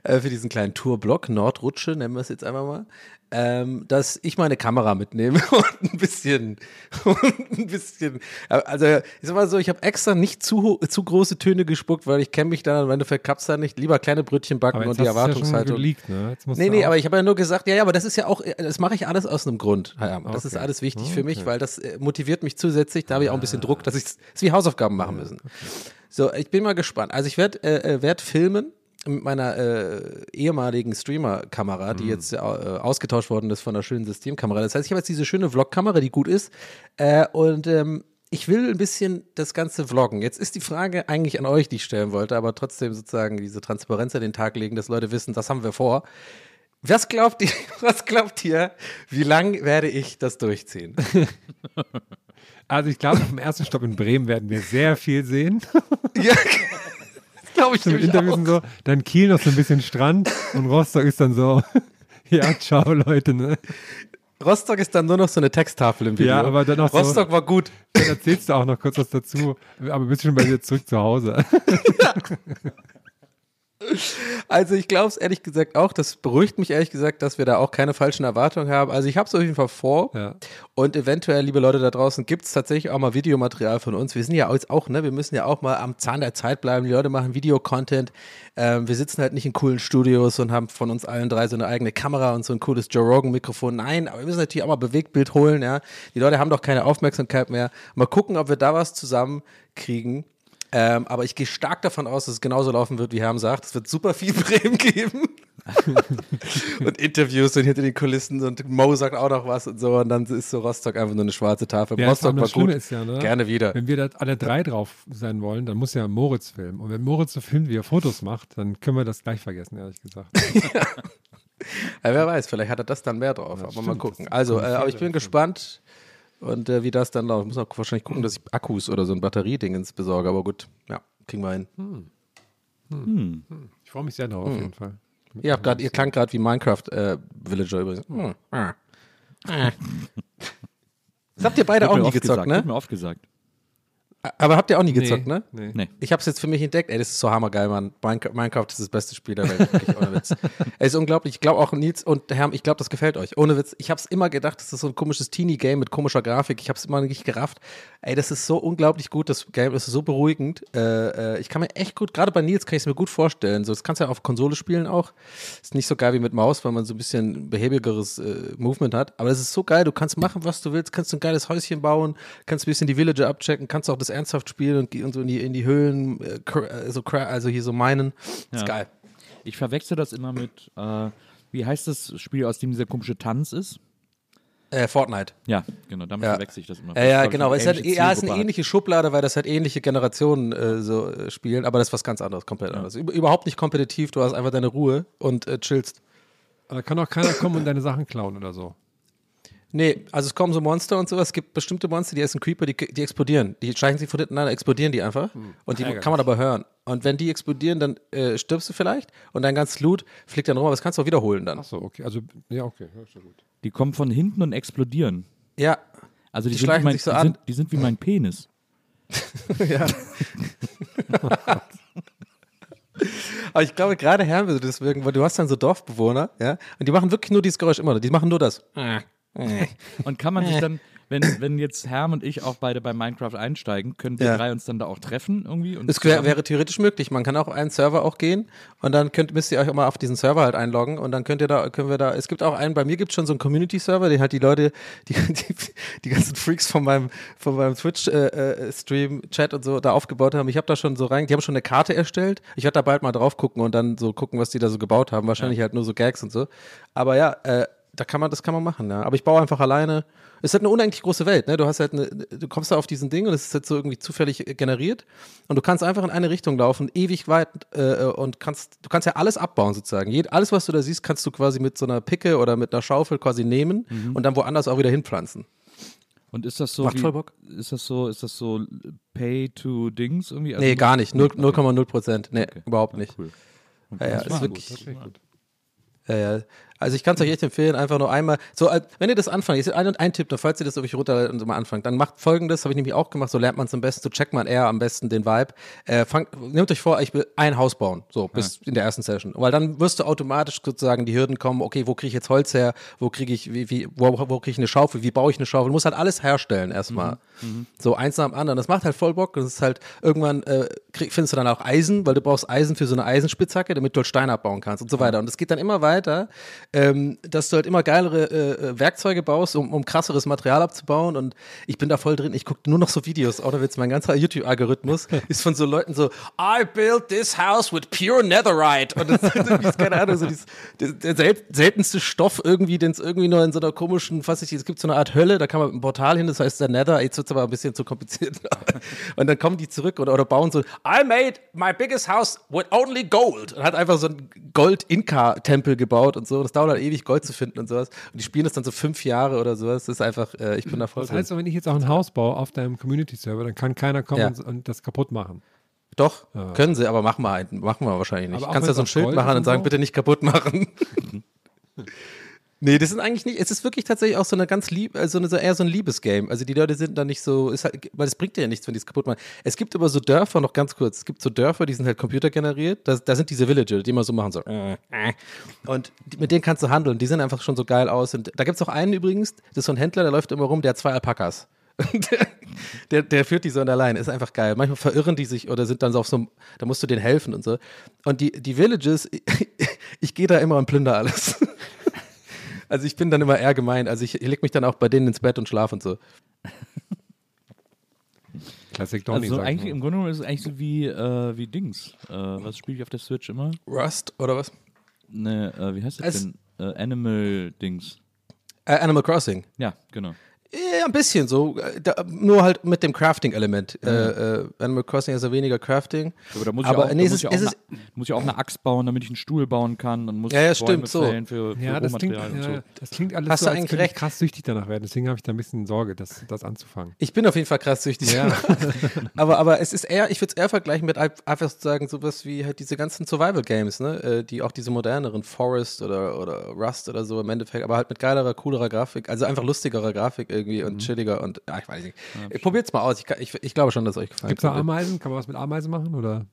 B: äh, für diesen kleinen Tourblock, Nordrutsche, nennen wir es jetzt einfach mal, ähm, dass ich meine Kamera mitnehme [laughs] und ein bisschen, und ein bisschen, also ich sag mal so, ich habe extra nicht zu, zu große Töne gespuckt, weil ich kenne mich dann, im Endeffekt klappt's da nicht, lieber kleine Brötchen backen und die
C: du's ja
B: Erwartungshaltung.
C: geleakt, ne?
B: Nee,
C: du
B: nee, aber ich habe ja nur gesagt, ja, ja, aber das ist ja auch, das mache ich alles aus einem Grund. Herr Herm. Das ist
C: Okay.
B: alles wichtig für mich,
C: Okay.
B: weil das äh, motiviert mich zusätzlich. Da habe ich auch ein bisschen Druck, dass ich es wie Hausaufgaben machen müssen. So, ich bin mal gespannt. Also ich werde äh, äh, werd filmen mit meiner äh, ehemaligen Streamer-Kamera, die jetzt äh, ausgetauscht worden ist von einer schönen Systemkamera. Das heißt, ich habe jetzt diese schöne Vlog-Kamera, die gut ist. Äh, und ähm, ich will ein bisschen das Ganze vloggen. Jetzt ist die Frage eigentlich an euch, die ich stellen wollte, aber trotzdem sozusagen diese Transparenz an den Tag legen, dass Leute wissen, das haben wir vor. Was glaubt ihr, [laughs] was glaubt ihr, wie lang werde ich das durchziehen? [laughs]
C: Also ich glaube, vom ersten Stopp in Bremen werden wir sehr viel sehen. [laughs]
B: ja, glaube ich
C: Zum Interview
B: auch.
C: so. Dann Kiel noch so ein bisschen Strand und Rostock ist dann so, [laughs] ja, ciao Leute, ne?
B: Rostock ist dann nur noch so eine Texttafel im Video.
C: Ja, aber dann auch so-
B: Rostock war gut.
C: Dann erzählst du auch noch kurz was dazu, aber bist schon bei dir zurück zu Hause. [laughs]
B: Also ich glaube es ehrlich gesagt auch, das beruhigt mich ehrlich gesagt, dass wir da auch keine falschen Erwartungen haben. Also ich habe es auf jeden Fall vor
C: Ja.
B: und eventuell, liebe Leute da draußen, gibt es tatsächlich auch mal Videomaterial von uns. Wir sind ja jetzt auch, ne, wir müssen ja auch mal am Zahn der Zeit bleiben. Die Leute machen Videocontent. Ähm, wir sitzen halt nicht in coolen Studios und haben von uns allen drei so eine eigene Kamera und so ein cooles Joe Rogan Mikrofon. Nein, aber wir müssen natürlich auch mal Bewegtbild holen, ja. Die Leute haben doch keine Aufmerksamkeit mehr. Mal gucken, ob wir da was zusammenkriegen. Ähm, aber ich gehe stark davon aus, dass es genauso laufen wird, wie Herm sagt. Es wird super viel [laughs] Bremen geben. [laughs] und Interviews und hinter den Kulissen und Mo sagt auch noch was und so. Und dann ist so Rostock einfach nur eine schwarze Tafel.
C: Ja,
B: Rostock war gut.
C: ist ja, ne?
B: Gerne wieder.
C: Wenn wir da alle drei drauf sein wollen, dann muss ja Moritz filmen. Und wenn Moritz so filmt, wie er Fotos macht, dann können wir das gleich vergessen, ehrlich gesagt. [laughs]
B: Ja, wer weiß, vielleicht hat er das dann mehr drauf. aber mal
C: stimmt,
B: gucken.
C: das
B: Also, äh, aber ich bin gespannt. Und äh, wie das dann läuft. Ich muss auch wahrscheinlich gucken, dass ich Akkus oder so ein Batteriedingens besorge. Aber gut, ja, kriegen wir hin.
C: Ich freue mich sehr darauf, auf jeden Fall.
B: Ihr, habt grad, ihr klang gerade wie Minecraft-Villager übrigens. Hm. Ah. Ah. [laughs] Das habt ihr beide auch nie gezockt,
D: gesagt,
B: ne?
D: Mir oft gesagt.
B: Aber habt ihr auch nie gezockt, ne?
C: Nee.
D: Nee.
B: Ich hab's jetzt für mich entdeckt. Ey, das ist so hammergeil, Mann. Minecraft, Minecraft ist das beste Spiel der Welt. Wirklich, ohne Witz. [laughs] Es ist unglaublich. Ich glaube auch Nils und Herm, ich glaube, das gefällt euch. Ohne Witz. Ich hab's immer gedacht, das ist so ein komisches Teenie-Game mit komischer Grafik. Ich hab's immer nicht gerafft. Ey, das ist so unglaublich gut. Das Game ist so beruhigend. Äh, äh, ich kann mir echt gut, gerade bei Nils kann ich es mir gut vorstellen. So, das kannst du ja auf Konsole spielen auch. Ist nicht so geil wie mit Maus, weil man so ein bisschen behäbigeres äh, Movement hat. Aber es ist so geil. Du kannst machen, was du willst. Kannst ein geiles Häuschen bauen. Kannst ein bisschen die Villager abchecken. Kannst auch das ernsthaft spielen und, und so in die, in die Höhlen, äh, äh, so, also hier so meinen. Ist
D: Ja.
B: geil.
D: Ich verwechsel das immer mit, äh, wie heißt das Spiel, aus dem dieser komische Tanz ist?
B: Äh, Fortnite.
D: Ja, genau, damit
B: Ja.
D: verwechsel ich das immer.
B: Ja, ja,
D: ist,
B: genau. Es hat,
D: ähnliche
B: ja, es ist eine ähnliche Schublade, weil das halt ähnliche Generationen äh, so äh, spielen, aber das ist was ganz anderes, komplett anderes. Über, überhaupt nicht kompetitiv, du hast einfach deine Ruhe und äh, chillst.
C: Da kann auch keiner kommen und deine Sachen klauen oder so.
B: Nee, also es kommen so Monster und sowas. Es gibt bestimmte Monster, die essen Creeper, die, die explodieren. Die schleichen sich von hinten an, explodieren die einfach. und die
C: ärgerlich.
B: kann man aber hören. Und wenn die explodieren, dann äh, stirbst du vielleicht und dein ganzes Loot fliegt dann rum, aber das kannst du auch wiederholen dann.
C: Ach so, okay. Also, ja, okay. Ja, ja gut.
D: Die kommen von hinten und explodieren.
B: Ja,
D: Also die,
B: Die
D: sind, wie
B: schleichen
D: mein,
B: sich so
D: die,
B: an.
D: sind, die sind wie mein [laughs] Penis. [laughs]
B: ja. Aber ich glaube, gerade Herren würde das wirken, weil du hast dann so Dorfbewohner, ja, und die machen wirklich nur dieses Geräusch immer, die machen nur das. [laughs]
D: Und kann man sich dann, wenn, wenn jetzt Herm und ich auch beide bei Minecraft einsteigen, können wir
B: Ja.
D: drei uns dann da auch treffen irgendwie? Und
B: Es wär, wäre theoretisch möglich. Man kann auch einen Server auch gehen und dann könnt, müsst ihr euch auch mal auf diesen Server halt einloggen und dann könnt ihr da, können wir da, es gibt auch einen, bei mir gibt es schon so einen Community-Server, den halt die Leute, die, [laughs] die, die ganzen Freaks von meinem, von meinem Twitch-Stream, Chat und so da aufgebaut haben. Ich habe da schon so rein, die haben schon eine Karte erstellt. Ich werde da bald mal drauf gucken und dann so gucken, was die da so gebaut haben. Wahrscheinlich halt nur so Gags und so. Aber ja, äh, da kann man, das kann man machen, ja. Aber ich baue einfach alleine. Es ist halt eine unendlich große Welt, ne? Du hast halt eine, du kommst da auf diesen Ding und es ist halt so irgendwie zufällig äh, generiert und du kannst einfach in eine Richtung laufen, ewig weit äh, und kannst, du kannst ja alles abbauen sozusagen. Jed, alles, was du da siehst, kannst du quasi mit so einer Picke oder mit einer Schaufel quasi nehmen und dann woanders auch wieder hinpflanzen.
D: Und ist das so,
B: Macht
D: wie,
B: voll Bock.
D: ist das so, ist das so Pay to Dings irgendwie? Also
B: nee, gar nicht. Null-
D: Okay.
B: 0,0 Prozent. Nee,
D: Okay.
B: überhaupt
D: Ja,
B: nicht.
D: Cool.
B: Ja, ja, ist wirklich,
C: gut.
B: Ja, ja. Also ich kann es euch echt empfehlen, einfach nur einmal, so, als- wenn ihr das anfangt, jetzt ein, ein Tipp, falls ihr das wirklich runterladet und so mal anfangt, dann macht folgendes, habe ich nämlich auch gemacht, so lernt man es am besten, so checkt man eher am besten den Vibe. Äh, fangt, nehmt euch vor, ich will ein Haus bauen, so, bis in der ersten Session. Weil dann wirst du automatisch sozusagen die Hürden kommen, okay, wo kriege ich jetzt Holz her, wo kriege ich, wie, wie, wo, wo kriege ich eine Schaufel, wie baue ich eine Schaufel, du musst halt alles herstellen erstmal. So eins nach dem anderen. Das macht halt voll Bock. Das ist halt, irgendwann äh, krieg, findest du dann auch Eisen, weil du brauchst Eisen für so eine Eisenspitzhacke, damit du halt Steine abbauen kannst und so weiter. Und es geht dann immer weiter, ähm, dass du halt immer geilere äh, äh, Werkzeuge baust, um, um krasseres Material abzubauen. Und ich bin da voll drin. Ich gucke nur noch so Videos. Oder Witz, mein ganzer [laughs] YouTube-Algorithmus ist von so Leuten so, I built this house with pure netherite. Und das [laughs] ist keine Ahnung, so dieses, der, der sel seltenste Stoff irgendwie, den es irgendwie nur in so einer komischen, was ich, es gibt so eine Art Hölle, da kann man mit einem Portal hin, das heißt der Nether, jetzt wird es aber ein bisschen zu kompliziert. [laughs] Und dann kommen die zurück oder, oder bauen so, I made my biggest house with only gold. Und hat einfach so einen Gold-Inka-Tempel gebaut und so. Das dauert halt ewig, Gold zu finden und sowas. Und die spielen das dann so fünf Jahre oder sowas. Das ist einfach, äh, ich bin da voll
C: Das heißt, wenn ich jetzt auch ein Haus baue auf deinem Community-Server, dann kann keiner kommen
B: Ja.
C: und, das kaputt machen.
B: Doch, können sie, aber machen wir, machen wir wahrscheinlich nicht. Kannst ja
C: wenn
B: so ein Schild
C: Gold
B: machen und
C: und
B: sagen,
C: so?
B: bitte nicht kaputt machen. [laughs] nee, das ist eigentlich nicht, es ist wirklich tatsächlich auch so eine ganz lieb, also eine, so eher so ein Liebesgame. Also die Leute sind da nicht so, halt, weil es bringt dir ja nichts, wenn die es kaputt machen. Es gibt aber so Dörfer, noch ganz kurz, es gibt so Dörfer, die sind halt computergeneriert, da, da sind diese Villager, die immer so machen, so. äh, äh. Und die, mit denen kannst du handeln, die sehen einfach schon so geil aus. Und da gibt es auch einen übrigens, das ist so ein Händler, der läuft immer rum, der hat zwei Alpakas. [laughs] der, der, führt die so an der Leine, ist einfach geil. Manchmal verirren die sich oder sind dann so auf so einem, da musst du denen helfen und so. Und die, die Villages, [laughs] ich, gehe da immer und plünder alles. [laughs] Also ich bin dann immer eher gemein. Also ich, ich leg mich dann auch bei denen ins Bett und schlafe und so. [laughs]
C: Classic Donny,
D: Also eigentlich im Grunde genommen ist es eigentlich so wie, äh, wie Dings. Äh, was spiele ich auf der Switch immer?
B: Rust oder was?
D: Ne, äh, wie heißt das
B: Es-
D: denn? Äh, Animal Dings.
B: Äh, Animal Crossing.
D: Ja, genau.
B: Ja, ein bisschen so. Da, nur halt mit dem Crafting-Element. Äh, äh, Animal Crossing ist ja weniger Crafting.
D: Aber da muss
B: Aber
D: ich auch,
B: nee,
D: da
B: es
D: muss ich auch, eine, muss ich auch eine Axt bauen, damit ich einen Stuhl bauen kann und muss
B: Ja, ja, stimmt, so.
D: für, für
C: Ja, das klingt, ja,
D: so.
C: das klingt alles
B: Hast
C: so,
B: du
C: als
B: eigentlich
C: könnte ich
B: recht.
C: krass süchtig danach werden. Deswegen habe ich da ein bisschen Sorge, das, das anzufangen.
B: Ich bin auf jeden Fall krass süchtig.
C: Ja. [laughs]
B: aber, aber es ist eher, ich würde es eher vergleichen mit ein- einfach sagen, sowas wie halt diese ganzen Survival-Games, ne? Äh, Die auch diese moderneren Forest oder, oder Rust oder so im Endeffekt, aber halt mit geilerer, coolerer Grafik, also einfach lustigerer Grafik irgendwie
C: Mhm.
B: und chilliger und ja, ich weiß nicht. Probiert's mal aus. Ich, ich, ich glaube schon, dass es euch gefallen
C: Gibt es da
B: könnte.
C: Ameisen? Kann man was mit Ameisen machen? Oder?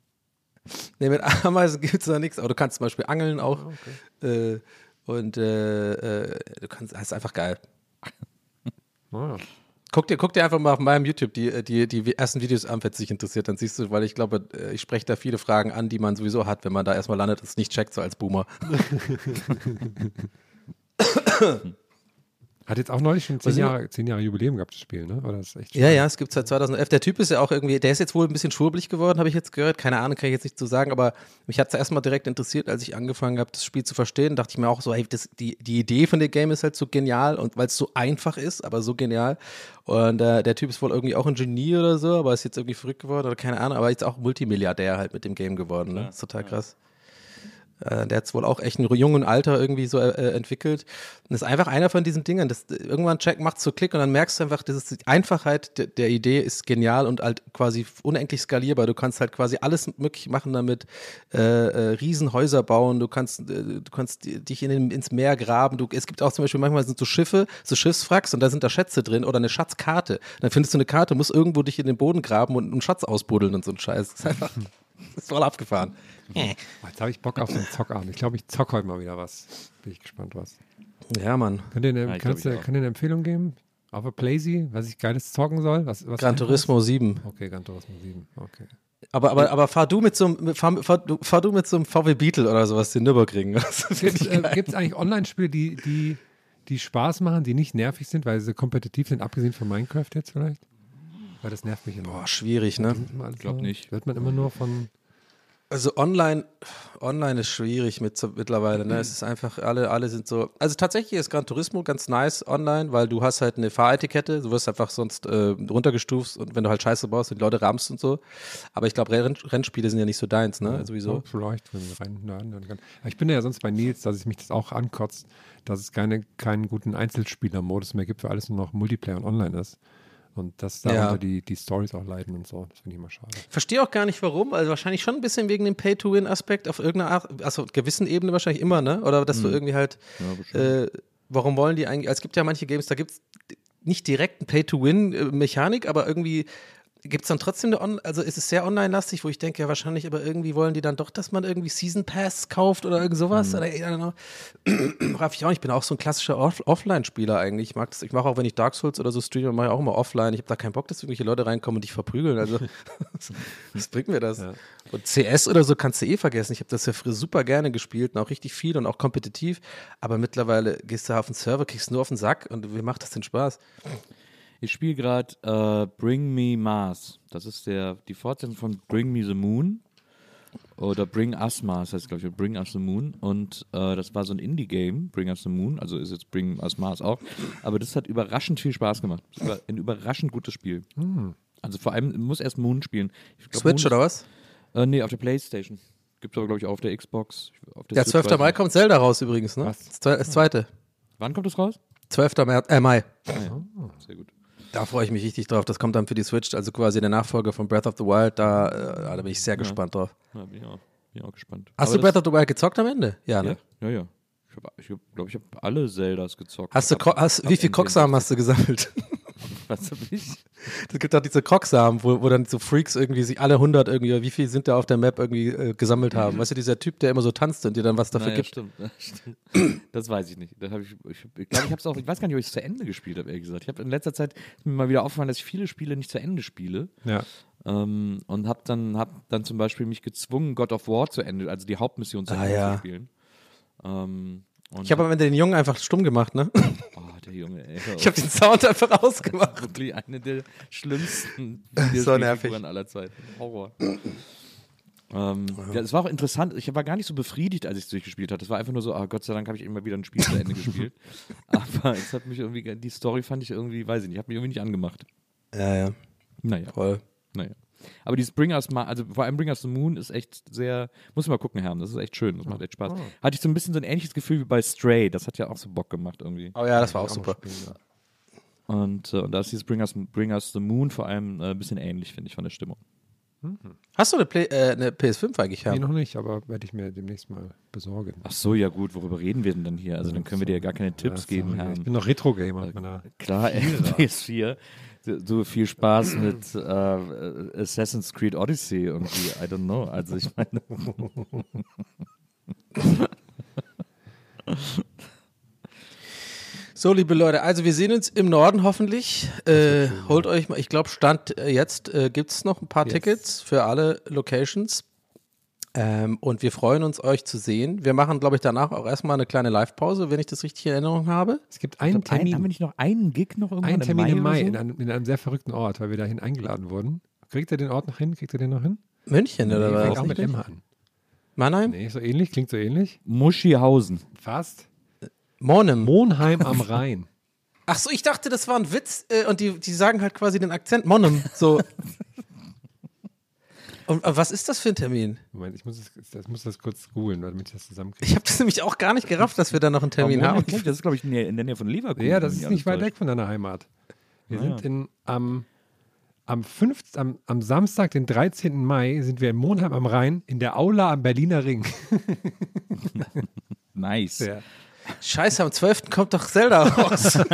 B: Nee, mit [laughs] Ameisen gibt es da nichts, aber du kannst zum Beispiel angeln auch.
C: Ah,
B: Äh, und äh, äh, du kannst, das ist einfach geil. [laughs]
C: Ah,
B: Guck dir, guck dir einfach mal auf meinem YouTube die, die, die ersten Videos an, wenn es dich interessiert, dann siehst du, weil ich glaube, äh, ich spreche da viele Fragen an, die man sowieso hat, wenn man da erstmal landet und es nicht checkt, so als Boomer. [laughs]
C: Hat jetzt auch neulich schon zehn Jahre, zehn Jahre Jubiläum gehabt, das Spiel, ne? Oder ist echt
B: Ja, ja, es gibt seit 2011. Der Typ ist ja auch irgendwie, der ist jetzt wohl ein bisschen schwurbelig geworden, habe ich jetzt gehört. Keine Ahnung, kann ich jetzt nicht zu sagen, aber mich hat es erstmal direkt interessiert, als ich angefangen habe, das Spiel zu verstehen. Dachte ich mir auch so, hey, das, die, die Idee von dem Game ist halt so genial und weil es so einfach ist, aber so genial. Und äh, der Typ ist wohl irgendwie auch ein Genie oder so, aber ist jetzt irgendwie verrückt geworden oder keine Ahnung, aber jetzt auch Multimilliardär halt mit dem Game geworden. Ne? ist total krass. Äh, der hat es wohl auch echt in jungen Alter irgendwie so äh, entwickelt. Und ist einfach einer von diesen Dingen. Das, irgendwann check, macht so Klick und dann merkst du einfach, ist die Einfachheit der, der Idee ist genial und halt quasi unendlich skalierbar. Du kannst halt quasi alles möglich machen damit. Äh, äh, Riesenhäuser bauen, du kannst, äh, du kannst dich in ins Meer graben. Du, es gibt auch zum Beispiel manchmal sind so Schiffe, so Schiffswracks und da sind da Schätze drin oder eine Schatzkarte. Dann findest du eine Karte, musst irgendwo dich in den Boden graben und einen Schatz ausbuddeln und so ein Scheiß. Das ist einfach, [laughs] das ist voll abgefahren.
C: Oh, Jetzt habe ich Bock auf so einen Zockabend. Ich glaube, ich zock heute mal wieder was. Bin ich gespannt, was.
B: Ja, Mann.
C: Könnt ihr eine,
D: Ja, ich
C: kannst
D: glaub,
C: du, könnt ihr eine Empfehlung geben? Auf a Playsee, was ich geiles zocken soll? Was, was
B: Gran Turismo 7.
C: Okay, Gran Turismo 7. Okay.
B: Aber, aber, aber fahr du mit so einem, fahr, fahr, du- fahr du mit so einem VW Beetle oder sowas den Nürburgring. [laughs]
C: Gibt es äh, eigentlich Online-Spiele, die, die, die Spaß machen, die nicht nervig sind, weil sie kompetitiv sind, abgesehen von Minecraft jetzt vielleicht? Weil das nervt mich immer.
B: Boah, schwierig, ne?
C: Ich
D: glaub nicht.
C: Wird man immer nur von.
B: Also online, online ist schwierig mit, mittlerweile, ne? Es ist einfach, alle, alle sind so. Also tatsächlich ist Gran Turismo ganz nice online, weil du hast halt eine Fahretikette, du wirst einfach sonst äh, runtergestuft und wenn du halt Scheiße baust und die Leute rammst und so. Aber ich glaube, Renn, Rennspiele sind ja nicht so deins, ne? Sowieso.
C: Ja, vielleicht, wenn rein nerden kann. Ich bin ja sonst bei Nils, dass ich mich das auch ankotzt, dass es keine, keinen guten Einzelspieler-Modus mehr gibt, weil alles nur noch Multiplayer und online ist. Und dass darunter
B: Ja.
C: die, die Stories auch leiden und so. Das finde ich immer schade.
B: Ich verstehe auch gar nicht warum, also wahrscheinlich schon ein bisschen wegen dem Pay-to-Win-Aspekt auf irgendeiner Art, also gewissen Ebene wahrscheinlich immer, ne? Oder dass du irgendwie halt, äh, warum wollen die eigentlich, also es gibt ja manche Games, da gibt es nicht direkt eine Pay-to-Win-Mechanik, aber irgendwie gibt es dann trotzdem eine, On also ist es sehr online-lastig, wo ich denke, ja wahrscheinlich, aber irgendwie wollen die dann doch, dass man irgendwie Season Pass kauft oder irgend sowas. Oder, I don't know. [clears throat] Raff ich auch nicht, ich bin auch so ein klassischer Off Offline-Spieler eigentlich. Ich mag das, ich mache auch, wenn ich Dark Souls oder so streame, mache ich auch immer offline. Ich habe da keinen Bock, dass irgendwelche Leute reinkommen und dich verprügeln. Also, [laughs] was bringt mir das? Und CS oder so kannst du eh vergessen. Ich habe das ja früher super gerne gespielt und auch richtig viel und auch kompetitiv. Aber mittlerweile gehst du auf den Server, kriegst nur auf den Sack und wie macht das denn Spaß?
D: Ich spiele gerade äh, Bring Me Mars. Das ist der, die Fortsetzung von Bring Me the Moon. Oder Bring Us Mars heißt glaube ich, Bring Us the Moon. Und äh, das war so ein Indie-Game, Bring Us the Moon. Also ist jetzt Bring Us Mars auch. Aber das hat überraschend viel Spaß gemacht. Das war ein überraschend gutes Spiel. Also vor allem, muss erst Moon spielen. Ich glaub,
B: Switch
D: Moon
B: oder was?
D: Äh, nee, auf der Playstation. Gibt es aber, glaube ich, auch auf der Xbox. Auf der
B: Der
D: Switch
B: 12.
D: weiß
B: Mai kommt Zelda raus übrigens, ne?
C: Was?
B: Das zwe- das zweite.
D: Wann kommt das raus?
B: 12. März, äh, Mai.
D: Ah, ja. Sehr gut.
B: Da freue ich mich richtig drauf. Das kommt dann für die Switch, also quasi der Nachfolger von Breath of the Wild. Da, äh, da bin ich sehr gespannt drauf.
D: Ja, bin ich auch, bin ich auch gespannt.
B: Hast
D: Aber
B: du Breath of the Wild gezockt am Ende? Ja, ne?
D: Ja, ja. ja. Ich glaube, ich, glaub, glaub, ich habe alle Zeldas gezockt.
B: Hast du,
D: Ab-
B: hast,
D: ab
B: wie viel
D: N64.
B: Krocksamen hast du gesammelt?
D: Was hab ich?
B: Es gibt auch diese Krocksamen, wo, wo dann so Freaks irgendwie sich alle 100 irgendwie, wie viel sind da auf der Map irgendwie äh, gesammelt haben. Weißt du, dieser Typ, der immer so tanzt und dir dann was dafür
D: Naja,
B: gibt.
D: stimmt. Ja, stimmt. Das weiß ich nicht. Das hab ich ich, ich glaube, ich habe es auch, ich weiß gar nicht, ob ich es zu Ende gespielt habe, ehrlich gesagt. Ich habe in letzter Zeit mir mal wieder aufgefallen, dass ich viele Spiele nicht zu Ende spiele.
C: Ja.
D: Ähm, und habe dann, hab dann zum Beispiel mich gezwungen, God of War zu Ende, also die Hauptmission zu
B: Ah,
D: Ende
B: ja.
D: zu spielen. Ähm, und
B: Ich habe am Ende den Jungen einfach stumm gemacht, ne? [laughs]
D: oh, der Junge, ey.
B: Ich habe den Sound einfach ausgemacht.
D: wirklich eine der schlimmsten [laughs]
B: So nervig.
D: Aller Zeiten. Horror. [laughs] Ähm, ja, es war auch interessant. Ich war gar nicht so befriedigt, als ich es durchgespielt hatte. Es war einfach nur so, ah, Gott sei Dank habe ich immer wieder ein Spiel zu Ende gespielt. Aber es hat mich irgendwie, die Story fand ich irgendwie, weiß ich nicht, hat mich irgendwie nicht angemacht.
B: Ja, ja,
D: Naja,
B: voll.
D: naja. Aber dieses Bring Us, Ma also vor allem Bring Us the Moon ist echt sehr, muss ich mal gucken, Herr, das ist echt schön, das macht echt Spaß. Hatte ich so ein bisschen so ein ähnliches Gefühl wie bei Stray, das hat ja auch so Bock gemacht irgendwie.
B: Oh ja, das war auch super.
D: Und, äh, und da ist dieses Bring Us, Bring Us the Moon vor allem äh, ein bisschen ähnlich, finde ich, von der Stimmung.
B: Hast du eine, Play, äh, eine PS5 eigentlich?
C: Nee,
B: Ja.
C: noch nicht, aber werde ich mir demnächst mal besorgen.
D: Ach so, ja gut, worüber reden wir denn dann hier? Also dann können wir dir ja gar keine Tipps
C: Ja,
D: geben, Herr.
C: Ich bin noch Retro-Gamer. mit meiner-
D: Klar, [laughs] PS4. So so viel Spaß mit äh, Assassin's Creed Odyssey irgendwie, I don't know. Also ich meine. [laughs]
B: So, liebe Leute, also wir sehen uns im Norden hoffentlich. Äh, holt euch mal, ich glaube, Stand äh, jetzt äh, gibt es noch ein paar Tickets für alle Locations. Ähm, und wir freuen uns, euch zu sehen. Wir machen, glaube ich, danach auch erstmal eine kleine Live-Pause, wenn ich das richtig in Erinnerung habe.
C: Es gibt einen
D: Ein, haben wir
C: Termin,
D: nicht noch einen Gig noch irgendwann
C: einen Termin im Mai
D: oder
C: in
D: so?
C: einem, in einem sehr verrückten Ort, weil wir dahin eingeladen wurden. Kriegt ihr den Ort noch hin? Kriegt ihr den noch hin?
B: München oder
C: Nee,
B: was?
C: fängt auch mit? M an.
B: Mannheim?
C: Nee, so ähnlich, klingt so ähnlich.
D: Muschihausen.
C: Fast.
B: Monum.
C: Monheim am Rhein.
B: Ach so, ich dachte, das war ein Witz äh, und die, die sagen halt quasi den Akzent Monum. So. [laughs] und äh, was ist das für ein Termin?
C: Moment, ich muss das, ich muss das kurz googeln, damit ich das zusammenkriege.
B: Ich habe das nämlich auch gar nicht gerafft, dass wir da noch einen Termin haben.
D: Ich, Das ist, glaube ich, in der Nähe von Leverkusen.
C: Ja, das ist nicht weit weg von deiner Heimat. Wir
D: Ah,
C: sind
D: ja.
C: in, am, am, 5, am, am Samstag, den 13. Mai, sind wir in Monheim am Rhein in der Aula am Berliner Ring. [laughs]
D: Nice.
C: Ja.
B: Scheiße, am 12. kommt doch Zelda raus. [laughs]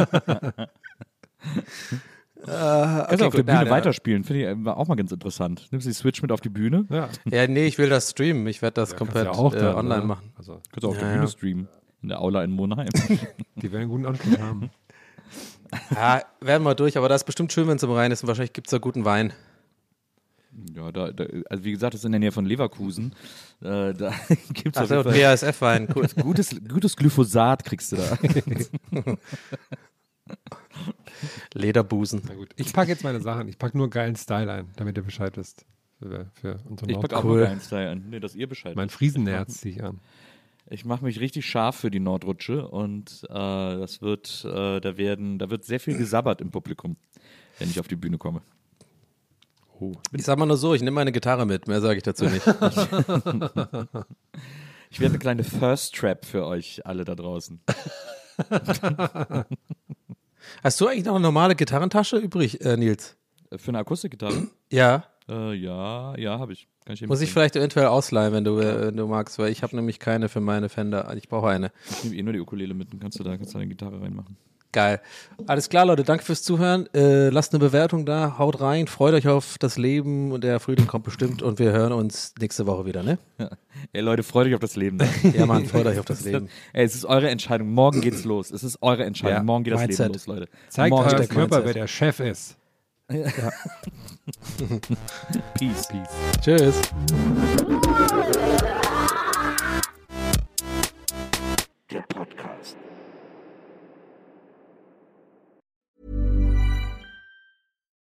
D: Also auf
B: gut,
D: der Bühne
B: na, na.
D: weiterspielen, finde ich äh, war auch mal ganz interessant. Nimmst du die Switch mit auf die Bühne?
C: Ja.
B: ja, nee, ich will das streamen. Ich werde das komplett
C: Kannst du ja auch
B: äh,
C: dann,
B: online
C: ne?
B: machen.
C: Also,
D: Kannst du auf
B: Ja,
D: der
B: ja.
D: Bühne streamen. In der Aula in Monheim. [laughs]
C: die werden einen guten Anschluss haben.
B: Ja, werden wir durch, aber das ist bestimmt schön, wenn es im Rhein ist und wahrscheinlich gibt es da guten Wein.
D: ja, da, da, also wie gesagt, das ist in der Nähe von Leverkusen. Äh, da [laughs] gibt es
B: Also BASF-Wein, cool. [laughs]
D: gutes, gutes Glyphosat kriegst du da.
B: Lederbusen.
C: Na gut. Ich packe jetzt meine Sachen. Ich packe nur geilen Style ein, damit ihr Bescheid wisst. Für, für
D: Ich
C: Nord
D: pack auch
B: Cool.
D: mal einen Style an. Nee, dass ihr Bescheid
C: Mein
D: wisst.
C: Friesennerz ziehe ich an.
D: Ich mache mich richtig scharf für die Nordrutsche und äh, das wird, äh, da werden, da wird sehr viel gesabbert im Publikum, wenn ich auf die Bühne komme.
B: Ich sag mal nur so, ich nehme meine Gitarre mit, mehr sage ich dazu nicht. [laughs]
D: Ich werde eine kleine First Trap für euch alle da draußen. [laughs]
B: Hast du eigentlich noch eine normale Gitarrentasche übrig, äh, Nils?
D: Äh, Für eine Akustikgitarre? [clears throat]
B: Ja.
D: äh, ja, ja, habe ich. Kann ich
B: Muss ich vielleicht eventuell ausleihen, wenn du, äh, wenn du magst, weil ich habe nämlich keine für meine Fender. Ich brauche eine.
D: Ich nehme eh nur die Ukulele mit, dann kannst du da kannst du deine Gitarre reinmachen.
B: Geil. Alles klar, Leute. Danke fürs Zuhören. Äh, lasst eine Bewertung da. Haut rein. Freut euch auf das Leben. Und der Frühling kommt bestimmt. Und wir hören uns nächste Woche wieder, ne?
D: Ey Leute, freut euch auf das Leben. [laughs]
B: Ja, Mann, freut euch auf das [laughs] Leben.
D: Ey, es ist eure Entscheidung. Morgen geht's los. Es ist eure Entscheidung.
C: Ja,
D: Morgen geht das
B: Mindset.
D: Leben los, Leute.
C: Zeigt
D: Morgen
C: eurem
D: ist
C: Körper,
B: Mindset.
C: wer der Chef ist. [laughs]
D: Peace. Peace.
B: Tschüss.
A: Der Podcast.